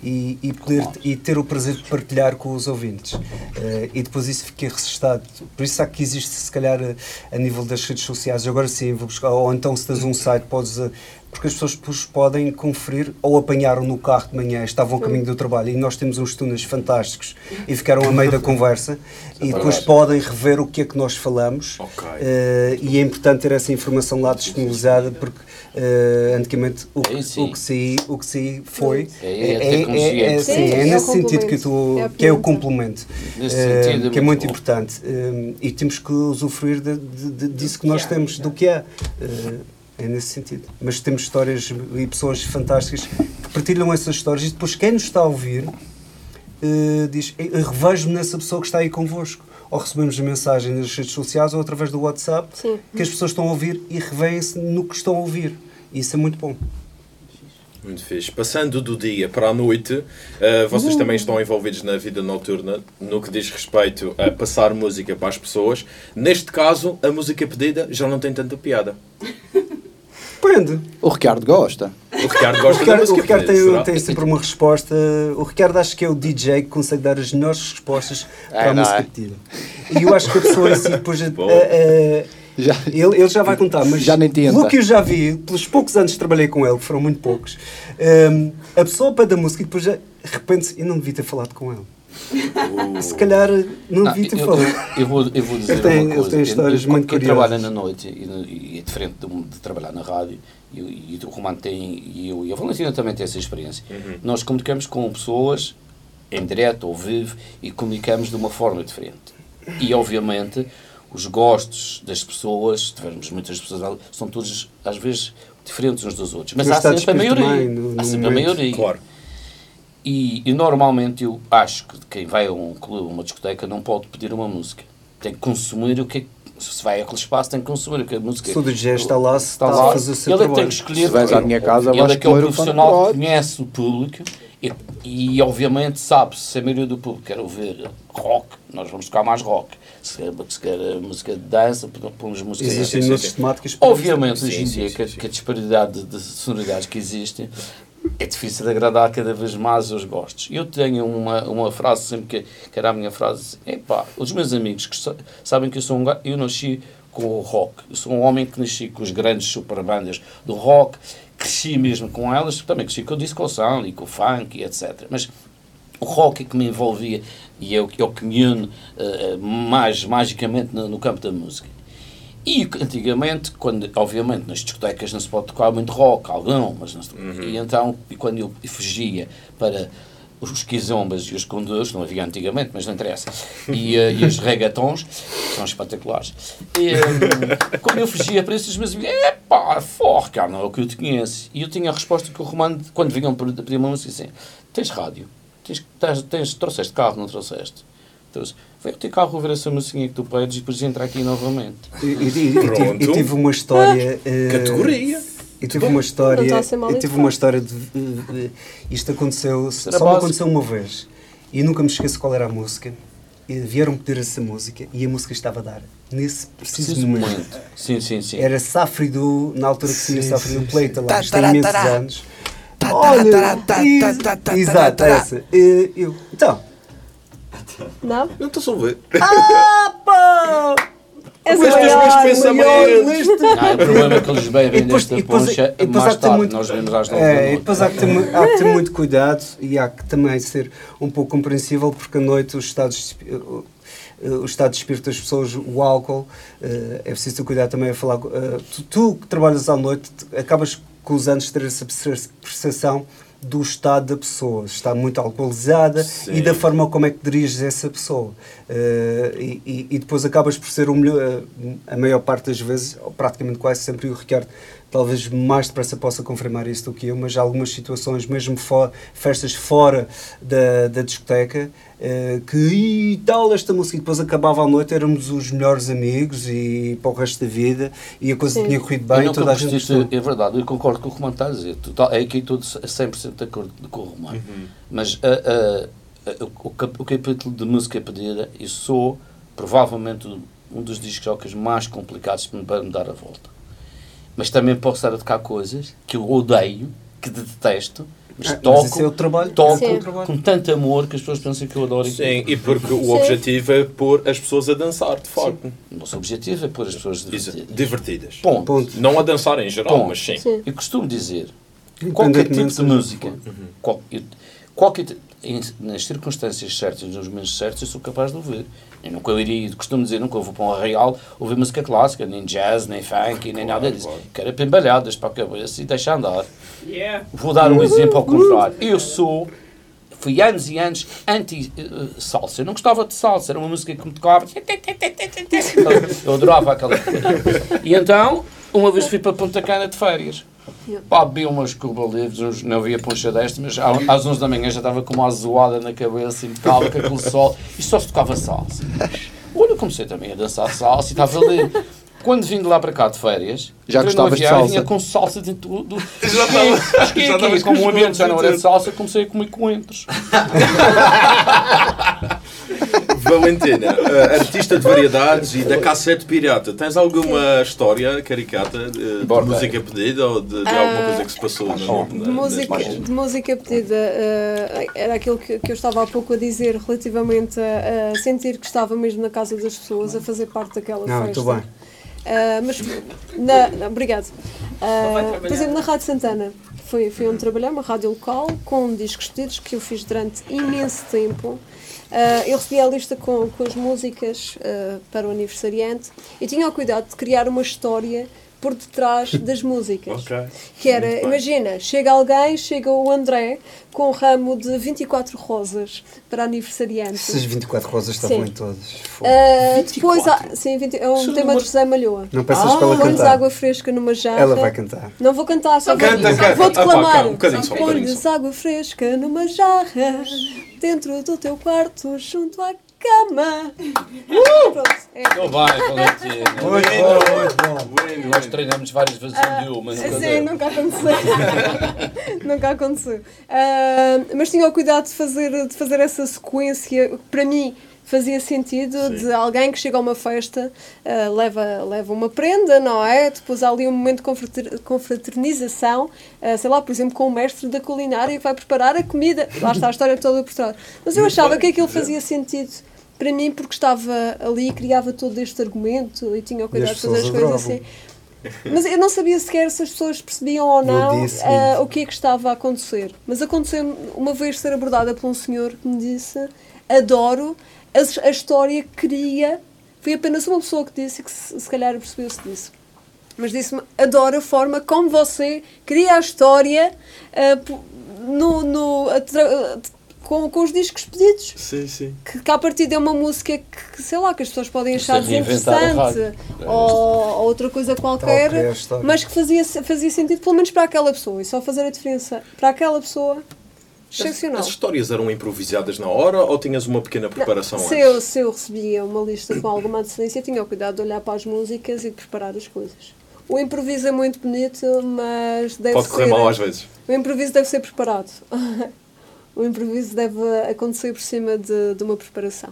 e, e poder e ter o prazer de partilhar com os ouvintes. Eh, e depois isso fica registado. Por isso há que existe, se calhar, a, a nível das redes sociais. Agora sim, vou buscar, ou então se tens um site, podes. eh, porque as pessoas podem conferir ou apanharam no carro de manhã, estavam a caminho do trabalho. E nós temos uns túneis fantásticos e ficaram a meio da conversa. E depois podem rever o que é que nós falamos. Ok. Eh, e é importante ter essa informação lá disponibilizada porque eh, antigamente o, É, o que saí, o que saí foi É, a tecnologia. é, Sim, sim, é é nesse sentido que, tu, É que é o complemento. É que é muito importante. E temos que usufruir de, de- de- disso que nós temos, do que é. É nesse sentido. Mas temos histórias e pessoas fantásticas que partilham essas histórias e depois quem nos está a ouvir eh, diz: "Eu revejo-me nessa pessoa que está aí convosco. Ou recebemos a mensagem nas redes sociais ou através do WhatsApp Sim. que as pessoas estão a ouvir e revêem-se no que estão a ouvir. E isso é muito bom. Muito fixe. Passando do dia para a noite, eh, vocês também estão envolvidos na vida noturna no que diz respeito a passar música para as pessoas. Neste caso, a música pedida já não tem tanta piada. Depende. O Ricardo gosta. O Ricardo O gosta da Ricardo, música o Ricardo pedida, tem, será? tem sempre uma resposta. O Ricardo acho que é o DJ que consegue dar as melhores respostas para a não música é? pedida. E eu acho que a pessoa em si depois. Já, ele, ele já vai contar, mas Já nem tenta. pelo que eu já vi, pelos poucos anos que trabalhei com ele, que foram muito poucos, hum, a pessoa pede a música e depois já, de repente eu não devia ter falado com ele. Se calhar não devia ter eu, falado. eu vou, eu vou dizer Ele tem- uma ele coisa. tem histórias eu, muito quem curiosas. trabalha na noite e, e é diferente de, de trabalhar na rádio, e, o- e o Romano tem, e, eu, e a Valentina também tem essa experiência. Nós comunicamos com pessoas em direto, ao vivo, e comunicamos de uma forma diferente. E, obviamente, os gostos das pessoas, se tivermos muitas pessoas, são todos, às vezes, diferentes uns dos outros. Mas há sempre a maioria. também, no- há no sempre a maioria. Claro. E, e normalmente eu acho que quem vai a um clube, uma discoteca, não pode pedir uma música. Tem que consumir o que é se vai àquele espaço, tem que consumir o que a música. Se o DJ está lá, se está a lá, fazer o seu ele é tem que escolher. Se vais à minha casa, ele vais é que é o profissional que conhece o público e, e, obviamente sabe se a maioria do público quer ouvir rock, nós vamos tocar mais rock. Se quer, se quer música de dança, pomos música de Existem outras sim. temáticas. Obviamente, hoje em dia, que, que a disparidade de, de sonoridades que existe é difícil de agradar cada vez mais os gostos. Eu tenho uma, uma frase sempre que, que era a minha frase: epá, os meus amigos que sa- sabem que eu sou um eu nasci com o rock. Eu sou um homem que nasci com as grandes superbandas do rock, cresci mesmo com elas, também cresci com o disco sound e com o funk etc. Mas o rock é que me envolvia e é o, que- é o que me une eh, mais magicamente no, no campo da música. E antigamente, quando, obviamente, nas discotecas não se pode tocar muito rock, algum, mas não se, E então, e quando eu fugia para os quizombas e os condores, não havia antigamente, mas não interessa, e, eh, e os regatons, que são espetaculares. E, eh, quando eu fugia para esses meus amigos, epá, forra, cara, não é o que eu te conheço. E eu tinha a resposta que o Romano, quando vinham para pedir uma música, assim, tens rádio? Tens, tens, tens, trouxeste carro, não trouxeste? Trouxe. Vem o teu carro ver essa musiquinha que tu pedes e depois entra aqui novamente. E, e- e- e tive, e uma história. eh, Categoria. E tive uma história. Eu tive uma história de. eh, isto aconteceu. Só Era me básico. aconteceu uma vez. E nunca me esqueço qual era a música. E vieram pedir essa música e a música estava a dar. Nesse preciso, Preciso momento. momento. Sim, sim, sim. Era Safridu, na altura que tinha Safridu Pleita lá, Tá, isto tem tará, imensos anos. Olha, tá, tá, tá, exato, essa. Eh, Eu, então, Não? Não estou só a ver. És Mas o tens maior, meus pensamentos. Ah, o problema é que eles bebem depois- desta e depois- poncha e depois há mais que ter tarde, muito- nós vemos às É, e depois há que, ter, há que ter muito cuidado e há que também ser um pouco compreensível porque à noite os estados espi- o- estado de espírito das pessoas, o álcool, eh, é preciso ter cuidado também a falar. eh, tu, tu que trabalhas à noite te- acabas com os anos de ter essa perce- percepção do estado da pessoa, se está muito alcoolizada Sim. e da forma como é que diriges essa pessoa. Eh, e, e- depois acabas por ser o melhor, a maior parte das vezes, ou praticamente quase sempre, e o Ricardo talvez mais depressa possa confirmar isso do que eu, mas há algumas situações, mesmo fo- festas fora da, da discoteca, eh, que e tal esta música, e depois acabava a noite, éramos os melhores amigos e para o resto da vida, e a coisa Sim. tinha corrido bem, toda a gente gostou. É verdade, eu concordo com o Romano está a dizer. Total, é aqui tudo a 100% de acordo com o Romano. Uhum. Mas a- a- o, cap- o capítulo de música pedida, eu sou provavelmente um dos discos mais complicados para me dar a volta. Mas também posso estar a tocar coisas que eu odeio, que detesto, mas Ah, mas toco, isso é o trabalho. toco Sim. com tanto amor que as pessoas pensam que eu adoro. Sim, e porque o Sim. objetivo é pôr as pessoas a dançar, de facto. O nosso objetivo é pôr as pessoas divertidas. divertidas. Ponto. Ponto. Não a dançar em geral, Ponto. mas sim. Sim. Eu costumo dizer, qualquer tipo de música, qual- eu- qualquer, em- nas circunstâncias certas, nos momentos certos, eu sou capaz de ouvir. Eu nunca iria, costumo dizer, nunca vou para um arraial ouvir música clássica, nem jazz, nem funk, nem nada disso. Quero pembalhadas para a cabeça e deixar andar. Yeah. Vou dar um exemplo ao contrário. Eu sou, fui anos e anos anti-salsa. Eu não gostava de salsa, era uma música que me tocava. Eu adorava aquela. E então, uma vez fui para Ponta Cana de férias. Pá, bebi umas Cuba Livres, não havia poncha desta, mas às 11 da manhã já estava com uma azoada na cabeça, impecável, com aquele sol, e só se tocava salsa. Olha, eu comecei também a dançar salsa e estava ali. Quando vim de lá para cá de férias, Já gostavas de e salsa? vinha com salsa dentro do... do... Já estava- cheguei já aqui, com como o ambiente já não era de salsa, comecei a comer coentros. Valentina, eh, artista de variedades e da cassete pirata, tens alguma história caricata de, de Bora. música pedida ou de, de alguma coisa que se passou na, na, De nas música, de música pedida, eh, era aquilo que, que eu estava há pouco a dizer relativamente a, a sentir que estava mesmo na casa das pessoas, a fazer parte daquela Não, festa. muito bem. Ah, mas, na, não, obrigado. Ah, por exemplo, na Rádio Santana, foi, foi onde trabalhei, uma rádio local, com discos pedidos que eu fiz durante imenso tempo. Ah, eu recebia a lista com, com as músicas ah, para o aniversariante e tinha o cuidado de criar uma história por detrás das músicas. Ok. Que era, imagina, chega alguém, chega o André com um ramo de 24 rosas para aniversariante. Essas 24 rosas estavam Sim. em todas. Ah, depois, há, sim, 20 é um tema de José Malhoa. Não peças para ela Põe-lhes cantar. água fresca numa jarra. Ela vai cantar. Não vou cantar, só Canta, vou, canta. vou Ah, pá, declamar. só, um Põe-lhes água fresca numa jarra, dentro do teu quarto, junto à cama. Pronto, é. Não vai, Valentina. Muito bom, muito bom. Nós treinamos várias vezes em uma, nunca Sim, deu. nunca aconteceu. nunca aconteceu. Ah, mas tinha o cuidado de fazer, de fazer essa sequência, que para mim fazia sentido, de alguém que chega a uma festa, ah, leva, leva uma prenda, não é? Depois há ali um momento de confrater- confraternização, ah, sei lá, por exemplo, com o mestre da culinária que vai preparar a comida. Lá está a história toda por trás. Mas eu achava que aquilo fazia sentido. Para mim, porque estava ali e criava todo este argumento e tinha o cuidado de fazer as coisas adoravam. assim. Mas eu não sabia sequer se as pessoas percebiam ou não ah, o que é que estava a acontecer. Mas aconteceu uma vez ser abordada por um senhor que me disse: Adoro, a, a história que queria. Foi apenas uma pessoa que disse que se, se calhar percebeu-se disso. Mas disse-me: Adoro a forma como você cria a história po- no, no, atra- com, com os discos pedidos Sim, sim. que, que à partida é uma música que, sei lá, que as pessoas podem achar é a desinteressante ou, ou outra coisa qualquer, a história. mas que fazia, fazia sentido pelo menos para aquela pessoa e só fazer a diferença para aquela pessoa excepcional. As histórias eram improvisadas na hora ou tinhas uma pequena preparação Se antes? eu, se eu recebia uma lista com alguma antecedência, tinha o cuidado de olhar para as músicas e de preparar as coisas. O improviso é muito bonito, mas deve Pode correr ser... mal às vezes. O improviso deve ser preparado. o improviso deve acontecer por cima de, de uma preparação.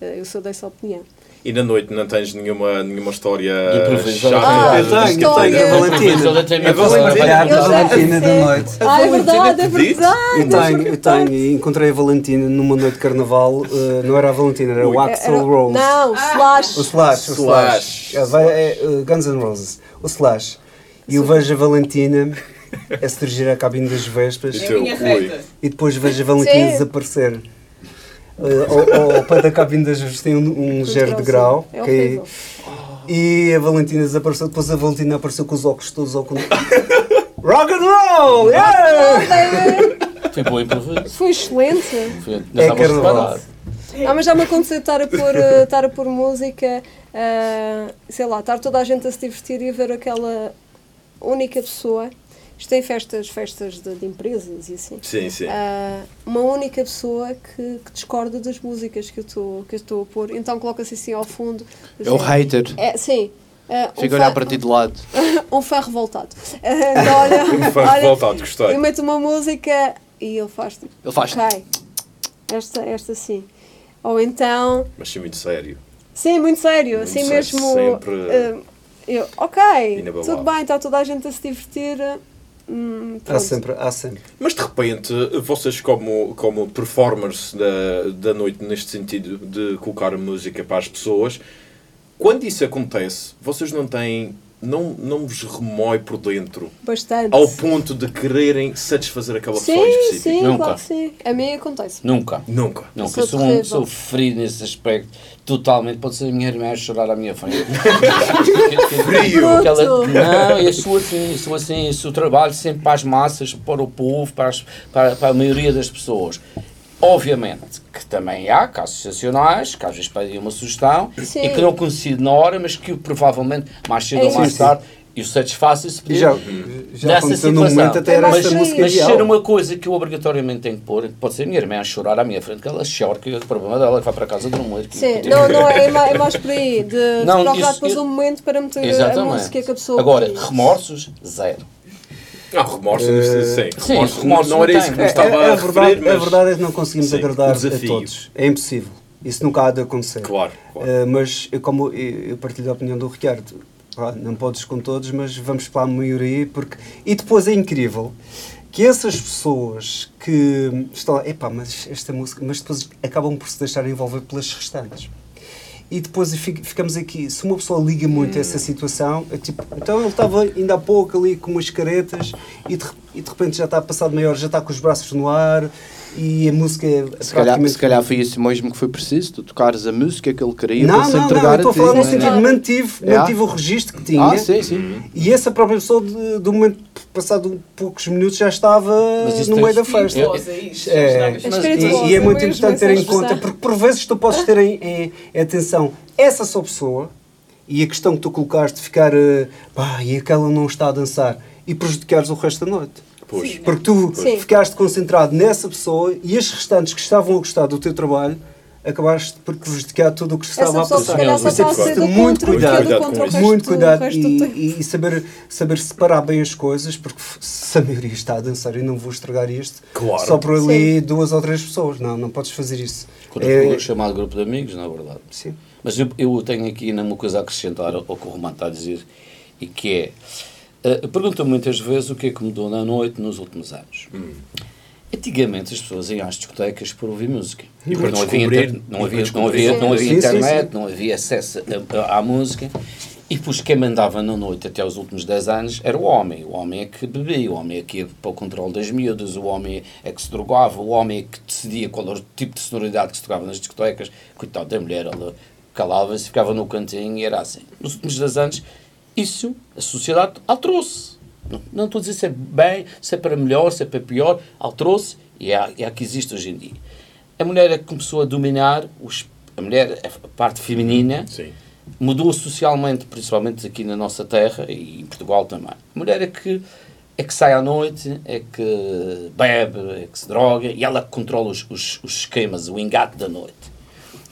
Eh, Eu sou dessa opinião. E na noite não tens nenhuma, nenhuma história chata? Ah, eu tenho, eu tenho. A Valentina. A Valentina, Eu a Valentina da noite. Ah, é verdade, é verdade. Eu tenho, eu tenho. E encontrei a Valentina numa noite de carnaval. eh, não era a Valentina, era o Axel Era- Rose. Não, Slash. O Slash, o Slash. Slash. É, é, uh, Guns N' Roses. O Slash. E eu vejo a Valentina a se dirigir à cabine das Vespas E É a e depois vejo a Valentina desaparecer. Uh, ao, pé da cabine das Vespas tem um, um ligeiro degrau. É que- e a Valentina desapareceu. Depois a Valentina apareceu com os óculos todos ao. Rock and roll! Yeah! Foi bom improviso. Foi excelente. Foi, É carnaval. Ah, mas já me aconteceu estar a pôr, eh, estar a pôr música, ah, sei lá, estar toda a gente a se divertir e a ver aquela única pessoa. Isto tem festas, festas de, de empresas e assim. Sim, sim. Ah, uma única pessoa que, que discorda das músicas que eu estou que eu estou a pôr. Então coloca-se assim ao fundo. É o hater. É, sim. Um Fica a olhar fã- para ti de lado. um fã revoltado. Ah, então, olha, Um fã olha, revoltado, gostei. Eu meto uma música e ele faz tipo, Ele faz. ok, esta, esta sim. Ou então, Mas sim, muito sério. sim, muito sério, Muito assim sério, mesmo. sempre ah, eu, ok, tudo bem, está toda a gente a se divertir. Hum, Há sempre, há sempre. Mas de repente, vocês como, como performers da, da noite, neste sentido de colocar música para as pessoas, quando isso acontece, vocês não têm. Não, não vos remói por dentro Bastante. ao ponto de quererem satisfazer aquela pessoa em Sim, sim, Nunca. claro que sim. A mim acontece. Nunca. Nunca. Não, Sou eu sou, um, terrível. sou frio nesse aspecto, totalmente. Pode ser a minha irmã a chorar à minha frente. Frio! Pronto. não, eu sou assim, eu sou assim, eu sou trabalho sempre para as massas, para o povo, para, as- para, para a maioria das pessoas. Obviamente que também há casos excepcionais, que às vezes pedem uma sugestão Sim. e que não coincido na hora, mas que provavelmente mais cedo É ou mais isso. tarde eu satisfaço esse E pedido. já, já Nessa situação. momento até era Mas- esta mas- música Mas ser uma coisa que eu obrigatoriamente tenho que pôr, pode ser a minha irmã a chorar à minha frente, que ela chora, que é o problema dela, que vai para casa dormir. que- Sim, que- não, não é, é é mais por aí, de, de Não, procurar isso- depois eu- um momento para meter a Exatamente. música que a pessoa Agora, remorsos, zero. Não, remorso, Eh, sim. sim, remorso, remorso não era isso que me É, estava é, a, a, verdade, referir, mas... a verdade é que não conseguimos Sim, agradar a todos. É impossível. Isso nunca há de acontecer. Claro, claro. Uh, mas eu, como eu, eu partilho a opinião do Ricardo, não podes com todos, mas vamos para a maioria porque e depois é incrível que essas pessoas que estão lá, epá, mas esta música, mas depois acabam por se deixar envolver pelas restantes. E depois fi- ficamos aqui, se uma pessoa liga muito a essa situação, é tipo, então ele estava ainda há pouco ali com umas caretas e de, re- e de repente já está passado meia hora, já está com os braços no ar e a música é Se calhar, se calhar foi isso mesmo que foi preciso, tu tocares a música que ele queria não, para se não, não, entregar estou a falar no não é? sentido, mantive, É. mantive o registro que tinha Ah, sim, sim. e essa própria pessoa, de, do momento, passado poucos minutos, já estava no meio da festa. É isso. É, e, e é muito importante ter em conta, porque por vezes tu podes ter em, em- em atenção essa só pessoa e a questão que tu colocaste de ficar, eh, pá, e aquela não está a dançar e prejudicares o resto da noite. Pois. Porque tu Sim. ficaste concentrado nessa pessoa e as restantes que estavam a gostar do teu trabalho acabaste por prejudicar tudo o que estava a pessoa se passar. calhar Por só isso é está a que ser do muito é cuidado resto, muito cuidado e, e- saber, saber separar bem as coisas, porque se a maioria está a dançar e não vou estragar isto Claro. só por ali duas ou três pessoas. Não, não podes fazer isso. Quando É- é, chamado grupo de amigos, na verdade. sim. Mas eu, eu tenho aqui ainda uma coisa a acrescentar ao que o Romano está a dizer, e que é, uh, perguntam muitas vezes o que é que mudou na noite nos últimos anos. Antigamente as pessoas iam às discotecas para ouvir música. E para não havia, não havia, não havia, não havia Sim, sim, internet, sim. não havia acesso a- à música. E depois quem mandava na noite até os últimos 10 anos era o homem. O homem é que bebia, o homem é que ia para o controle das miúdas, o homem é que se drogava, o homem é que decidia qual era o tipo de sonoridade que se tocava nas discotecas. Coitado da mulher, ela calava-se, ficava no cantinho e era assim. Nos últimos 10 anos, isso, a sociedade alterou-se. Não, estou a dizer se é bem, se é para melhor, se é para pior, alterou-se e é, é a que existe hoje em dia. A mulher é que começou a dominar, os, a mulher, a parte feminina, Sim. mudou socialmente, principalmente aqui na nossa terra e em Portugal também. A mulher é que, é que sai à noite, é que bebe, é que se droga e ela que controla os, os, os esquemas, o engate da noite.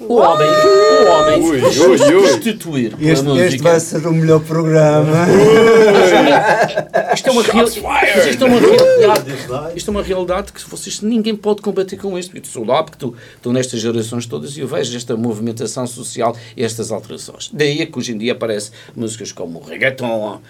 O homem, o homem Ui, deixou ui, ui. substituir Este, este vai ser o melhor programa. Isto é uma, real... Mas isto é uma realidade. Isto é uma realidade que vocês, ninguém pode combater com isto. Eu sou lá porque tu- estou nestas gerações todas e eu vejo esta movimentação social e estas alterações. Daí é que hoje em dia aparecem músicas como o reggaeton,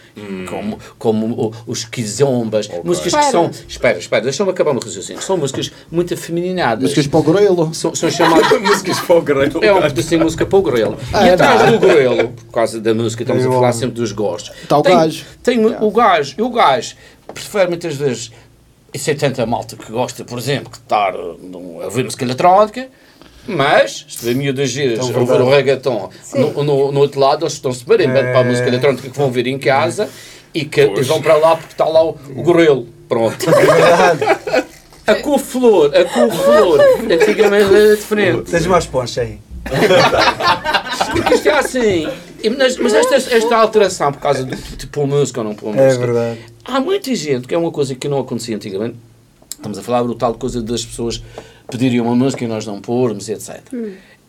como, como o- os quizombas, músicas que são. Espera, espera, deixa-me acabar o meu raciocínio. São músicas muito afeminadas. Músicas para o grelo. São, são chamadas. Músicas para o grelo. É um pedacinho de música para o grelo. Ah, e é atrás do grelo, por causa da música, estamos a Eu falar amo. sempre dos gostos. Está o tem, gajo. Tem o gajo. E o gajo prefere muitas vezes. Isso é tanta malta que gosta, por exemplo, de estar num- a ouvir música eletrónica. Mas, se vê miúdas giras a ouvir o reggaeton no, no, no outro lado, eles estão-se bem para a música eletrónica que vão ouvir em casa e que e vão para lá porque está lá o, o gorelo. Pronto. É verdade. A couve-flor, a couve-flor, antigamente era diferente. Tens mais poncha aí. Porque isto é assim. Mas, mas esta, esta alteração por causa do tipo música ou não pôr É música. verdade. Há muita gente, que é uma coisa que não acontecia antigamente. Estamos a falar do tal coisa das pessoas pedirem uma música e nós não pormos, etc.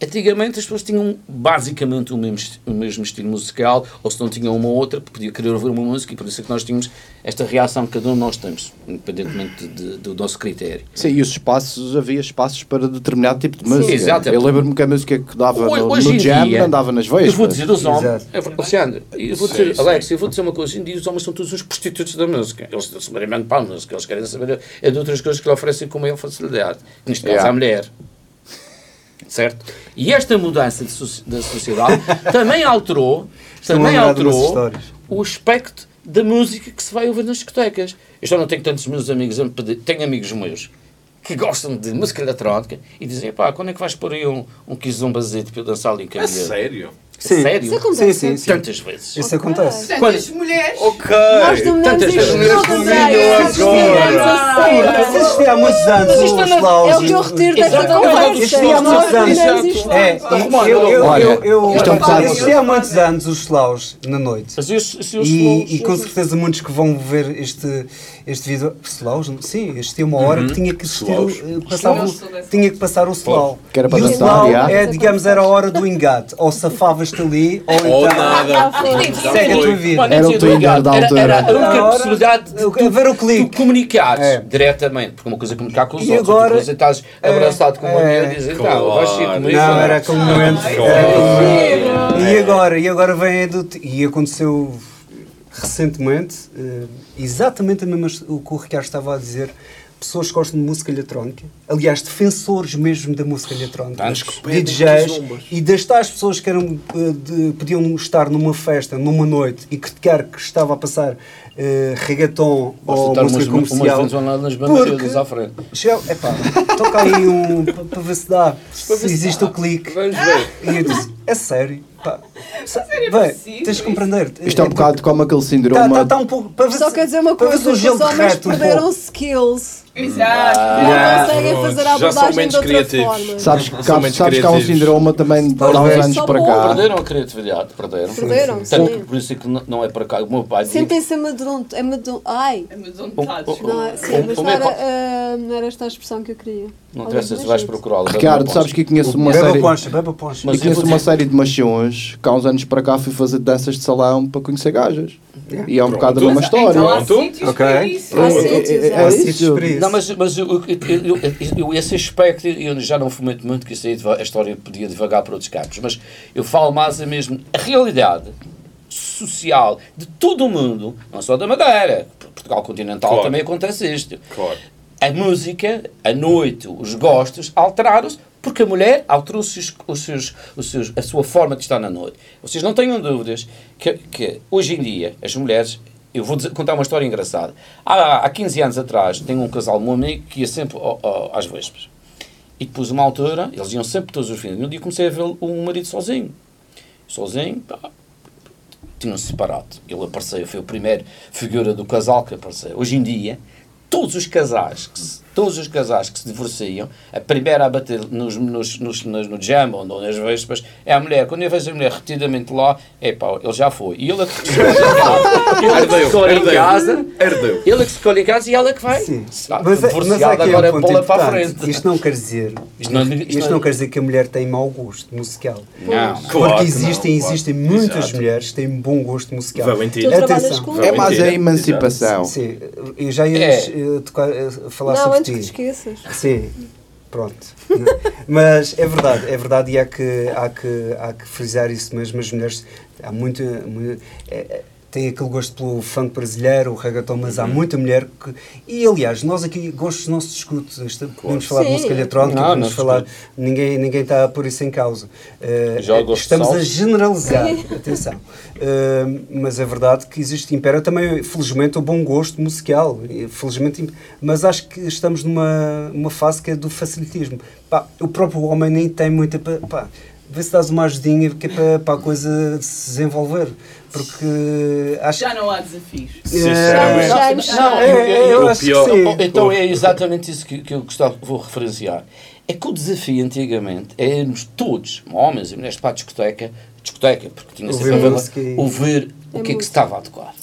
Antigamente as pessoas tinham basicamente o mesmo, o mesmo estilo musical, ou se não tinham uma ou outra, podia querer ouvir uma música, e por isso é que nós tínhamos esta reação que cada um de nós temos, independentemente de- do nosso critério. Sim, e os espaços, havia espaços para determinado tipo de música. Exato. Eu lembro-me que a música que dava Hoje- no, hoje no jam dia, andava nas Eu vou veias. dizer os homens, Alexandre, eu vou dizer, Alex, eu vou dizer uma coisa, hoje em dia os homens são todos uns prostitutos da música. Eles não se para a música, eles querem saber é de outras coisas que lhe oferecem com maior facilidade. Neste caso Yeah. é a mulher. Certo? E esta mudança de soci- da sociedade também alterou, também alterou o aspecto da música que se vai ouvir nas discotecas. Eu já não tenho tantos meus amigos, a me pedir- tenho amigos meus que gostam de música eletrónica e dizem, pá, quando é que vais pôr aí um, um quizombazito para eu dançar ali em É caminho? sério? Sim. Sério? Isso acontece. Sim, sim, sim. Tantas vezes. Isso acontece. Tantas mulheres. Ok! Nós dominamos Tantas isto mulheres comigo Andréia. agora. Isso existia há muitos anos, isto os não- Laos. É o que eu retiro desta Exato. conversa. Existia há muitos anos. Isto É, isto é um há muitos anos os slaus na noite. Mas E, com certeza muitos que vão ver este, este vídeo. Slaus? Sim, existia uma hora que tinha que o- eh, passava, o- tinha que passar o slau. Que era para e o dançar, é, digamos, era a hora do engate. Ou safavas-te ali, ou Ou então nada. segue a tua vida. Era o Twitter da altura. era a única Era a possibilidade de ver o clique. tu comunicares É. diretamente. Porque uma coisa é comunicar com os E outros, agora- outra coisa é estás é, abraçado com uma mulher e dizes, então, vais ser Claro. comigo. Não, ou era aquele momento. E agora? E agora vem do. E aconteceu recentemente eh, exatamente a o que o Ricardo estava a dizer. Pessoas que gostam de música eletrónica, aliás, defensores mesmo da música eletrónica, pedem DJs, e das tais pessoas que eram, eh, de- podiam estar numa festa, numa noite, e que quer que estava a passar eh, reggaeton Basta ou música umas, umas comercial. lá nas Porque- bandeiras à frente. Chegava, epá, toca aí um pa- para ver se dá, se existe o clique. Vamos ver. E eu disse, é sério? Pá, bem, possível tens de compreender. Isto é um bocado como aquele síndrome. Tá, tá, tá um pouco, para ver Só quer dizer uma coisa, os homens um perderam skills. Exato. Não Yeah. conseguem fazer a Já são abordagem de menos outra criativos. forma. Sabes, São sabes, que há um síndrome também de há uns anos para bom. cá. Perderam a criatividade, perderam. Perderam, Tanto sim. que por isso é que não não é para cá. O meu pai Sentem-se amedrontados. Amedron... Ai! Amedrontados. Um- Não, é- sim, mas não era, ah, não era esta a expressão que eu queria. Não interessa se vais procurá-la. Ricardo, sabes que eu conheço uma Beba série. poncha, beba poncha. Mas eu conheço uma série de machões que há uns anos para cá fui fazer danças de salão para conhecer gajas. E é um bocado a mesma história. Então há Pronto. Ok. Há É- é- é. é sítios para isso. Não, mas, mas eu, eu, eu- esse aspecto eu já não fomento muito, que isso aí a história podia devagar para outros campos, mas eu falo mais a mesmo a realidade social de todo o mundo, não só da Madeira, Portugal continental Claro. também acontece isto. Claro. A música, a noite, os gostos alteraram-se porque a mulher alterou-se os, os seus, os seus, a sua forma de estar na noite. Vocês não tenham dúvidas que, que hoje em dia as mulheres. Eu vou dizer- contar uma história engraçada. Há, há 15 anos atrás, tenho um casal, um amigo, que ia sempre ao- ao- às vespas. E depois, uma altura, eles iam sempre todos os fins. E um dia comecei a ver o marido sozinho. Sozinho, pá, tinham-se separado. Ele apareceu, foi o primeiro figura do casal que apareceu. Hoje em dia, todos os casais, que se- todos os casais que se divorciam, a primeira a bater nos, nos, nos, nos- no jam ou nas vespas é a mulher. Quando eu vejo a mulher repetidamente lá, é pá, ele já foi. E ele é que escolhe em casa. Ele é que escolhe em casa. Herdeu. Ele é que escolhe em casa e ela é que vai. Sim. Mas, é- mas há divorciada, aqui agora um é ponto bola para a frente. Isto não quer dizer, Isto não- isto, isto não- não quer dizer que a mulher tem mau gosto musical. Não. Porque Claro existem, não, claro. existem muitas Exato. mulheres que têm bom gosto musical. Atenção. É mais a emancipação. Sim, eu já ia É. eh, tocar, eh, falar Não, sobre antes que te esqueças. Sim, pronto. Mas é verdade, é verdade e há que, há que, há que frisar isso mesmo. As mulheres, há muita. muito- é- é- tem aquele gosto pelo funk brasileiro, o reggaeton, mas Uhum. há muita mulher que. E aliás, nós aqui, gostos não se discute. Podemos falar de Sim. música eletrónica, Não, podemos não falar. Ninguém, ninguém está a pôr isso em causa. De estamos a generalizar, atenção. Uh, mas é verdade que existe, impera também, felizmente, o bom gosto musical. Felizmente, mas acho que estamos numa uma fase que é do facilitismo. Pá, o próprio homem nem tem muita. Pá, vê se dás uma ajudinha que é para, para a coisa se desenvolver. Porque acho Já não há desafios. Sinceramente. Já- Não, já- É, é, eu O acho pior- que sim. Então é exatamente isso que, que eu gostava, vou referenciar. É que o desafio antigamente é irmos todos, homens e mulheres, para a discoteca, discoteca, porque tinha Ouvir sempre e- ouvir o É que é que se estava a tocar.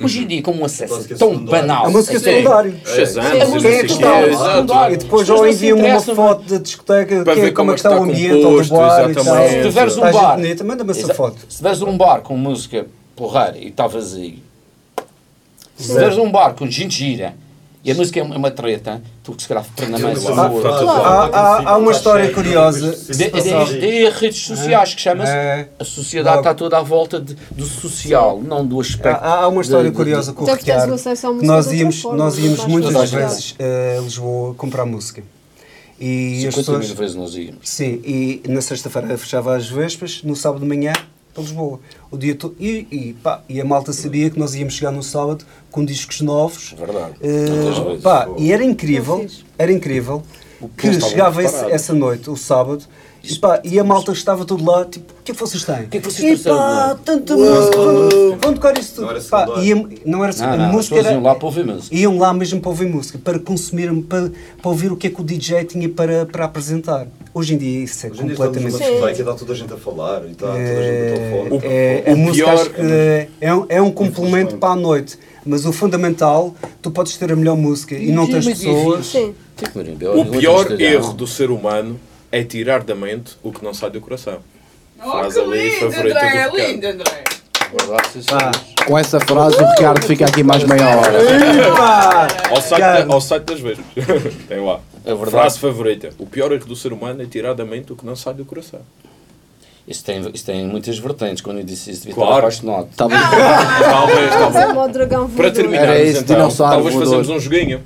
Hoje em dia, como o acesso é tão banal, A música é- secundária. É sei música quê, secundária. E depois se enviam-me uma foto da discoteca, Para que é ver como é que está o ambiente, ou do bar e. Se tiveres um bar, manda-me essa foto. Se tiveres um bar com música porreira e está vazio, se tiveres um bar com gente gira e a música é uma- é uma treta, tu que se calhar prende a mão essa Ah, boa. claro. Há, há- há uma história curiosa. De- de- de redes sociais que chama-se É. a sociedade está toda à volta de- do social, não do aspecto. Há, há uma história de- de- curiosa com o Até porque tens o Ricardo. Nós íamos, nós íamos mais muitas vezes a Lisboa comprar música. E as 50 mil pessoas. vezes nós íamos. Sim, e na sexta-feira fechava as vespas, no sábado de manhã para Lisboa. O dia todo. E, e, pá, e a malta sabia que nós íamos chegar no sábado com discos novos. É verdade. Vezes. pá, e era incrível, era incrível O que chegava esse- essa noite, o sábado, e, pá, e a malta estava tudo lá, tipo, o que é que vocês têm? que é que vocês e pá, tanta música, vão, vão tocar isso tudo. Não era Pá, secundário. e a- não era Não, a não, música era, iam lá para ouvir música. iam lá mesmo para ouvir música, para consumir, para, para ouvir o que é que o DJ tinha para, para apresentar. Hoje em dia isso é Hoje em dia estamos numa completamente discoteca e está toda a gente a falar e está toda a gente no telefone. é, O a música pior- acho que é, é um, é um complemento para a noite, mas o fundamental, tu podes ter a melhor música e não tens pessoas. Sim. O pior erro do ser humano é tirar da mente o que não sai do coração. Oh, Frase que ali lindo, favorita do André, Ricardo. lindo, André. Ah. Com essa frase, o Ricardo fica aqui mais meia hora. Ao site, da, ao site das vezes. Tem lá. É verdade. Frase favorita. O pior erro do ser humano é tirar da mente o que não sai do coração. Isso tem, isso tem muitas vertentes. Quando eu disse isso, devia Claro. estar apaixonado. Tá bom. Talvez, é talvez. como o dragão Para voador. terminarmos Era esse então, dinossauro talvez voador. fazemos um joguinho.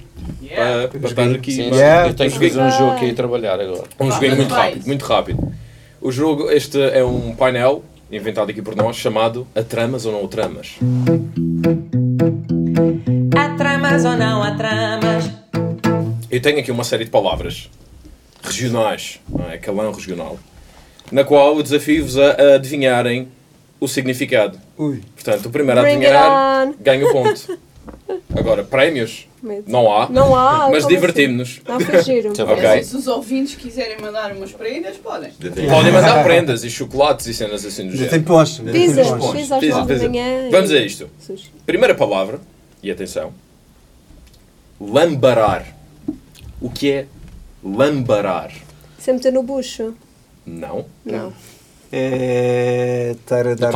Yeah. Para, para estar aqui. Sim, Yeah. Eu tenho que fazer um jogo aqui e trabalhar agora. Um joguinho muito rápido, muito rápido. O jogo, este é um painel inventado aqui por nós, chamado A Tramas ou Não Tramas. Há tramas ou não há tramas? Eu tenho aqui uma série de palavras regionais, não é? calão regional, na qual eu desafio-vos a, a adivinharem o significado. Ui. Portanto, o primeiro a adivinhar ganha o ponto. Agora, prémios Medo. não há, Não há. mas como divertimos-nos. assim? Não, giro. Então, Ok. Se os ouvintes quiserem mandar umas prendas, podem. Podem mandar prendas e chocolates e cenas assim do Já género. tem posto. Pizza, Tem posto. pizza às Pizza, nove da pizza. manhã. Vamos a isto. Sushi. Primeira palavra, e atenção, lambarar. O que é lambarar? Sem meter no bucho. Não, Não. É estar a dar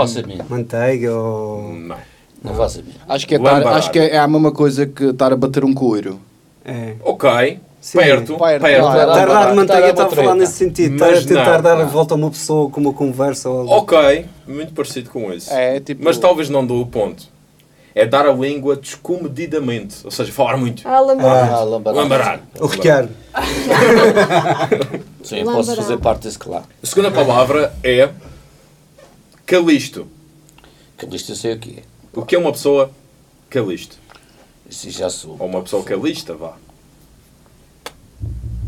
manteiga ou. não. Não faz a minha. Acho que, é tar- Lambarar. acho que é a mesma coisa que estar a bater um coiro. É. Ok, Sim. perto, Perto, perto. claro. Estar a dar Estar manteiga a está a falar nesse sentido. Estar a Mas tentar não, dar a volta a uma pessoa com uma conversa ou algo. Ok, muito parecido com isso. É tipo. Mas talvez não dou o ponto. É dar a língua descomedidamente, ou seja, falar muito. Ah, lambar. Ah, lambarar. Lambarar. O Ricardo. Sim, eu posso Lambarar. fazer parte desse claro. A segunda palavra é calisto. Calisto eu sei o que é. O que é uma pessoa calisto? Isso já sou. Ou uma pessoa calista, vá.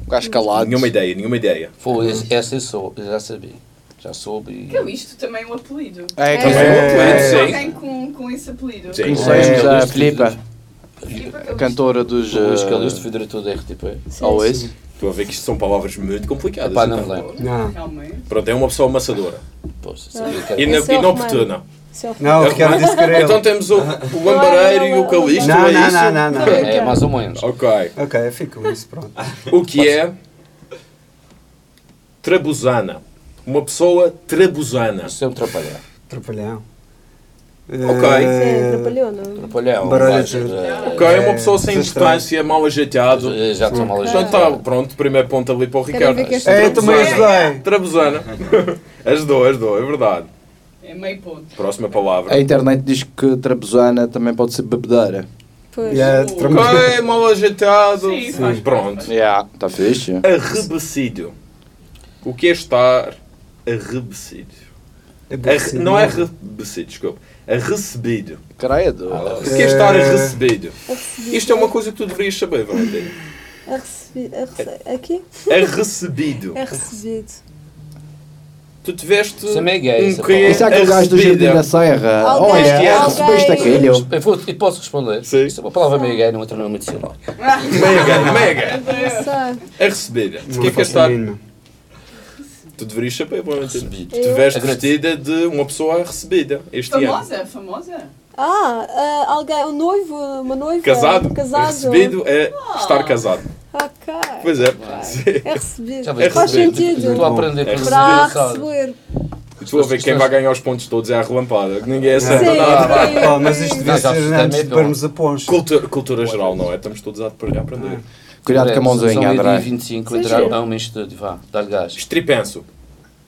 Um gajo calado. Nenhuma ideia, nenhuma ideia. Foi, essa eu sou, eu já sabia. Já soube. e- Calisto também é um apelido. É, É. que É, sim. Alguém com, com esse apelido. Sim. Conhecemos a Filipa, cantora dos. O Luís Calisto foi diretor da RTP. Always. Estou a ver que isto são palavras muito complicadas. Pá, não então. me lembro. Não. Realmente. Pronto, é uma pessoa amassadora. É o Inoportuna. É Não, o É Ricardo disse que era Então ele. temos o, o lambareiro e o calisto, Não, é não, isso? não, não, não. É mais ou menos. Ok. Ok, fico com isso, pronto. O que é trabuzana? Uma pessoa trabuzana. Isso é um trapalhão. Trapalhão. Ok. É, atrapalhou, não? Trapalhão. Barulho vai, de- eh, Ok, é uma pessoa sem é importância, mal ajeitado. eh, Já estou mal ajeitado. está pronto, primeiro ponto ali para o Ricardo. É, eu também Trabuzana. ajudei. Trabuzana. ajudou, ajudou, é verdade. É meio ponto. Próxima palavra. A internet diz que trapezana também pode ser bebedeira. Pois. Yeah, tram- Ok, mal ajeitado. Sim, faz Pronto. Yeah, está fixe. Arrebecido. O que é estar arrebecido? Arre- não é arrebecido, desculpa. Arrecebido. Credo. O que é estar arrecebido? A receber- Isto é uma coisa que tu deverias saber, Valentina. a receber- a rece- Aqui? Arrecebido. É recebido. Tu tiveste Isso é meio gay, um isso é. Isso é aquele gajo do recebida. Jardim da Serra. Alguém- Olha, alguém- recebeste aquilo. Eu vou- eu posso responder? Sim. Isso é uma palavra meio gay, não entra no meu dicionário. Meia gay, meia gay. A recebida. Não que é que está? mínima. Tu deverias saber, provavelmente. Recebido. Tu tiveste vestida de uma pessoa recebida este ano. Famosa, famosa. Ah, ah, alguém, um noivo, uma noiva. Casado. Casado. Recebido é estar casado. Ok. Pois é. É receber. Já vês, Faz receber. sentido. Estou a aprender É com Para receber. Estou a ver quem vai ganhar os pontos todos é a relampada. que Ninguém acerta Sim. nada. Pá, mas isto devia ser antes de parmos a poncho. Cultura, cultura geral, não é? Estamos todos a aprender. Cuidado com a mãozinha, André. meio-dia e 25, Sim, entrar um estúdio, vá, dá-lhe gás. Estripenso.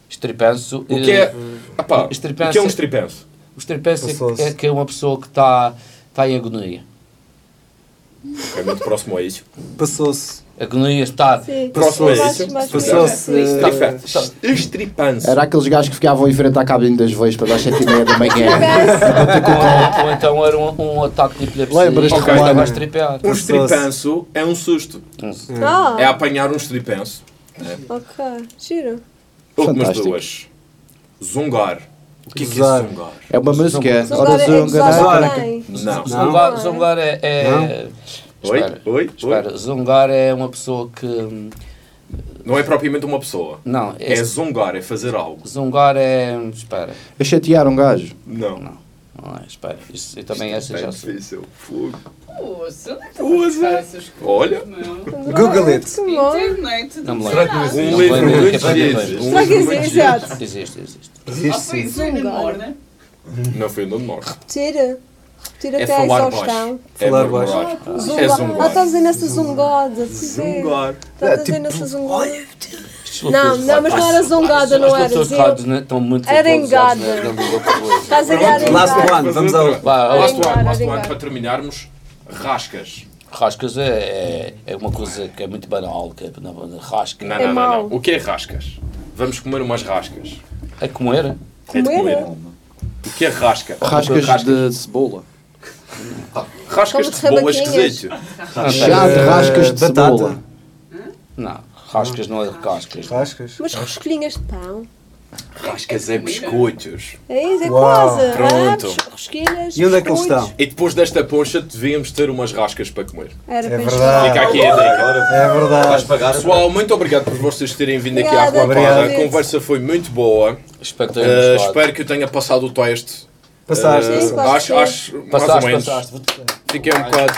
Estripenso. O que é. Epá, o Estripenso que é um é- estripenso? O estripenso é, é que é uma pessoa que está tá em agonia. É muito próximo a isso. Passou-se. Agonia está. Sim. Próximo a isso. Passou-se. eh. Estripenso. Era aqueles gajos que ficavam em frente à cabine das veias para dar 7 e meia da manhã. Ou, ou então era um, um ataque de epilepsia. Lembras-te, Romano? estava a estripear. Um estripenso é um susto. Ah, É apanhar um estripenso. ok. Giro. Últimas duas. Zungar. O que é que é Zungar. zungar? É uma música. Zongar Ora, é zunga, gozar né? alguém. Não. Zongar, zongar é. é- Oi? Espera, Oi? Oi? espera. Zongar é uma pessoa que. hum, Não é propriamente uma pessoa. Não, é, É zungar, é fazer algo. zongar é. Espera. A chatear um gajo. Não. Não. Não é, espera. Isso, eu também essa É já sei. difícil. Fogo. Poxa, é Poxa. Olha. Google it. Internet. Não me Será lembro. um livro é Será que existe? Exato. Existe, existe. Ah, foi ainda demora, né? Não foi onde morre. Repetir. Repetir É até a falar exaustão. baixo. É Falar. Zungar. É Ah, está a dizer nessa zungada. pois é. Zungar. Está a dizer nessa zungada. Não, não, mas não era zungada, não era. Dizia- rádios né, estão muito Era atualizadas engada. Estás a ganhar Last engada. one, vamos ao. Last one, last one, para terminarmos. Rascas. Rascas é, é, é uma coisa que é muito banal, que é rasca. Não, É não, não, mau. não. O que é rascas? Vamos comer umas rascas. É comer. É de Comer? comer. O que é rasca? Rascas de cebola. Rascas Como de cebola rabaquinhas. esquisito. Chá de rascas de batata. cebola. Não, rascas não é rascas. Rascas. Mas rosquilhinhas de pão. Rascas é biscoitos. É isso, é quase. Pronto. Ah, rosquilhas. E onde é que eles estão? E depois desta poncha devíamos ter umas rascas para comer. Era É verdade. Fica aqui a dica. É Vais verdade. pagar. Pessoal, muito obrigado por vocês terem vindo aqui à Relampada. A conversa foi muito boa. Espero que Uh, espero que eu tenha passado o teste. Passaste. Uh, Sim, claro acho, acho mais ou Passaste, menos. passaste. Fiquei um bocado.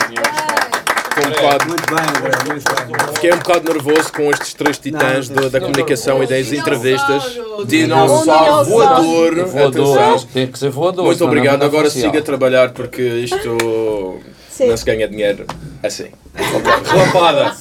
Um bocado, Muito bem, muito bem. fiquei um bocado nervoso com estes três titãs Não, da, da comunicação e das entrevistas. Dinossauro. Voador. Voador, tem que ser voador. Muito obrigado. é Agora siga a trabalhar porque isto Sim. não se ganha dinheiro assim. Relampada.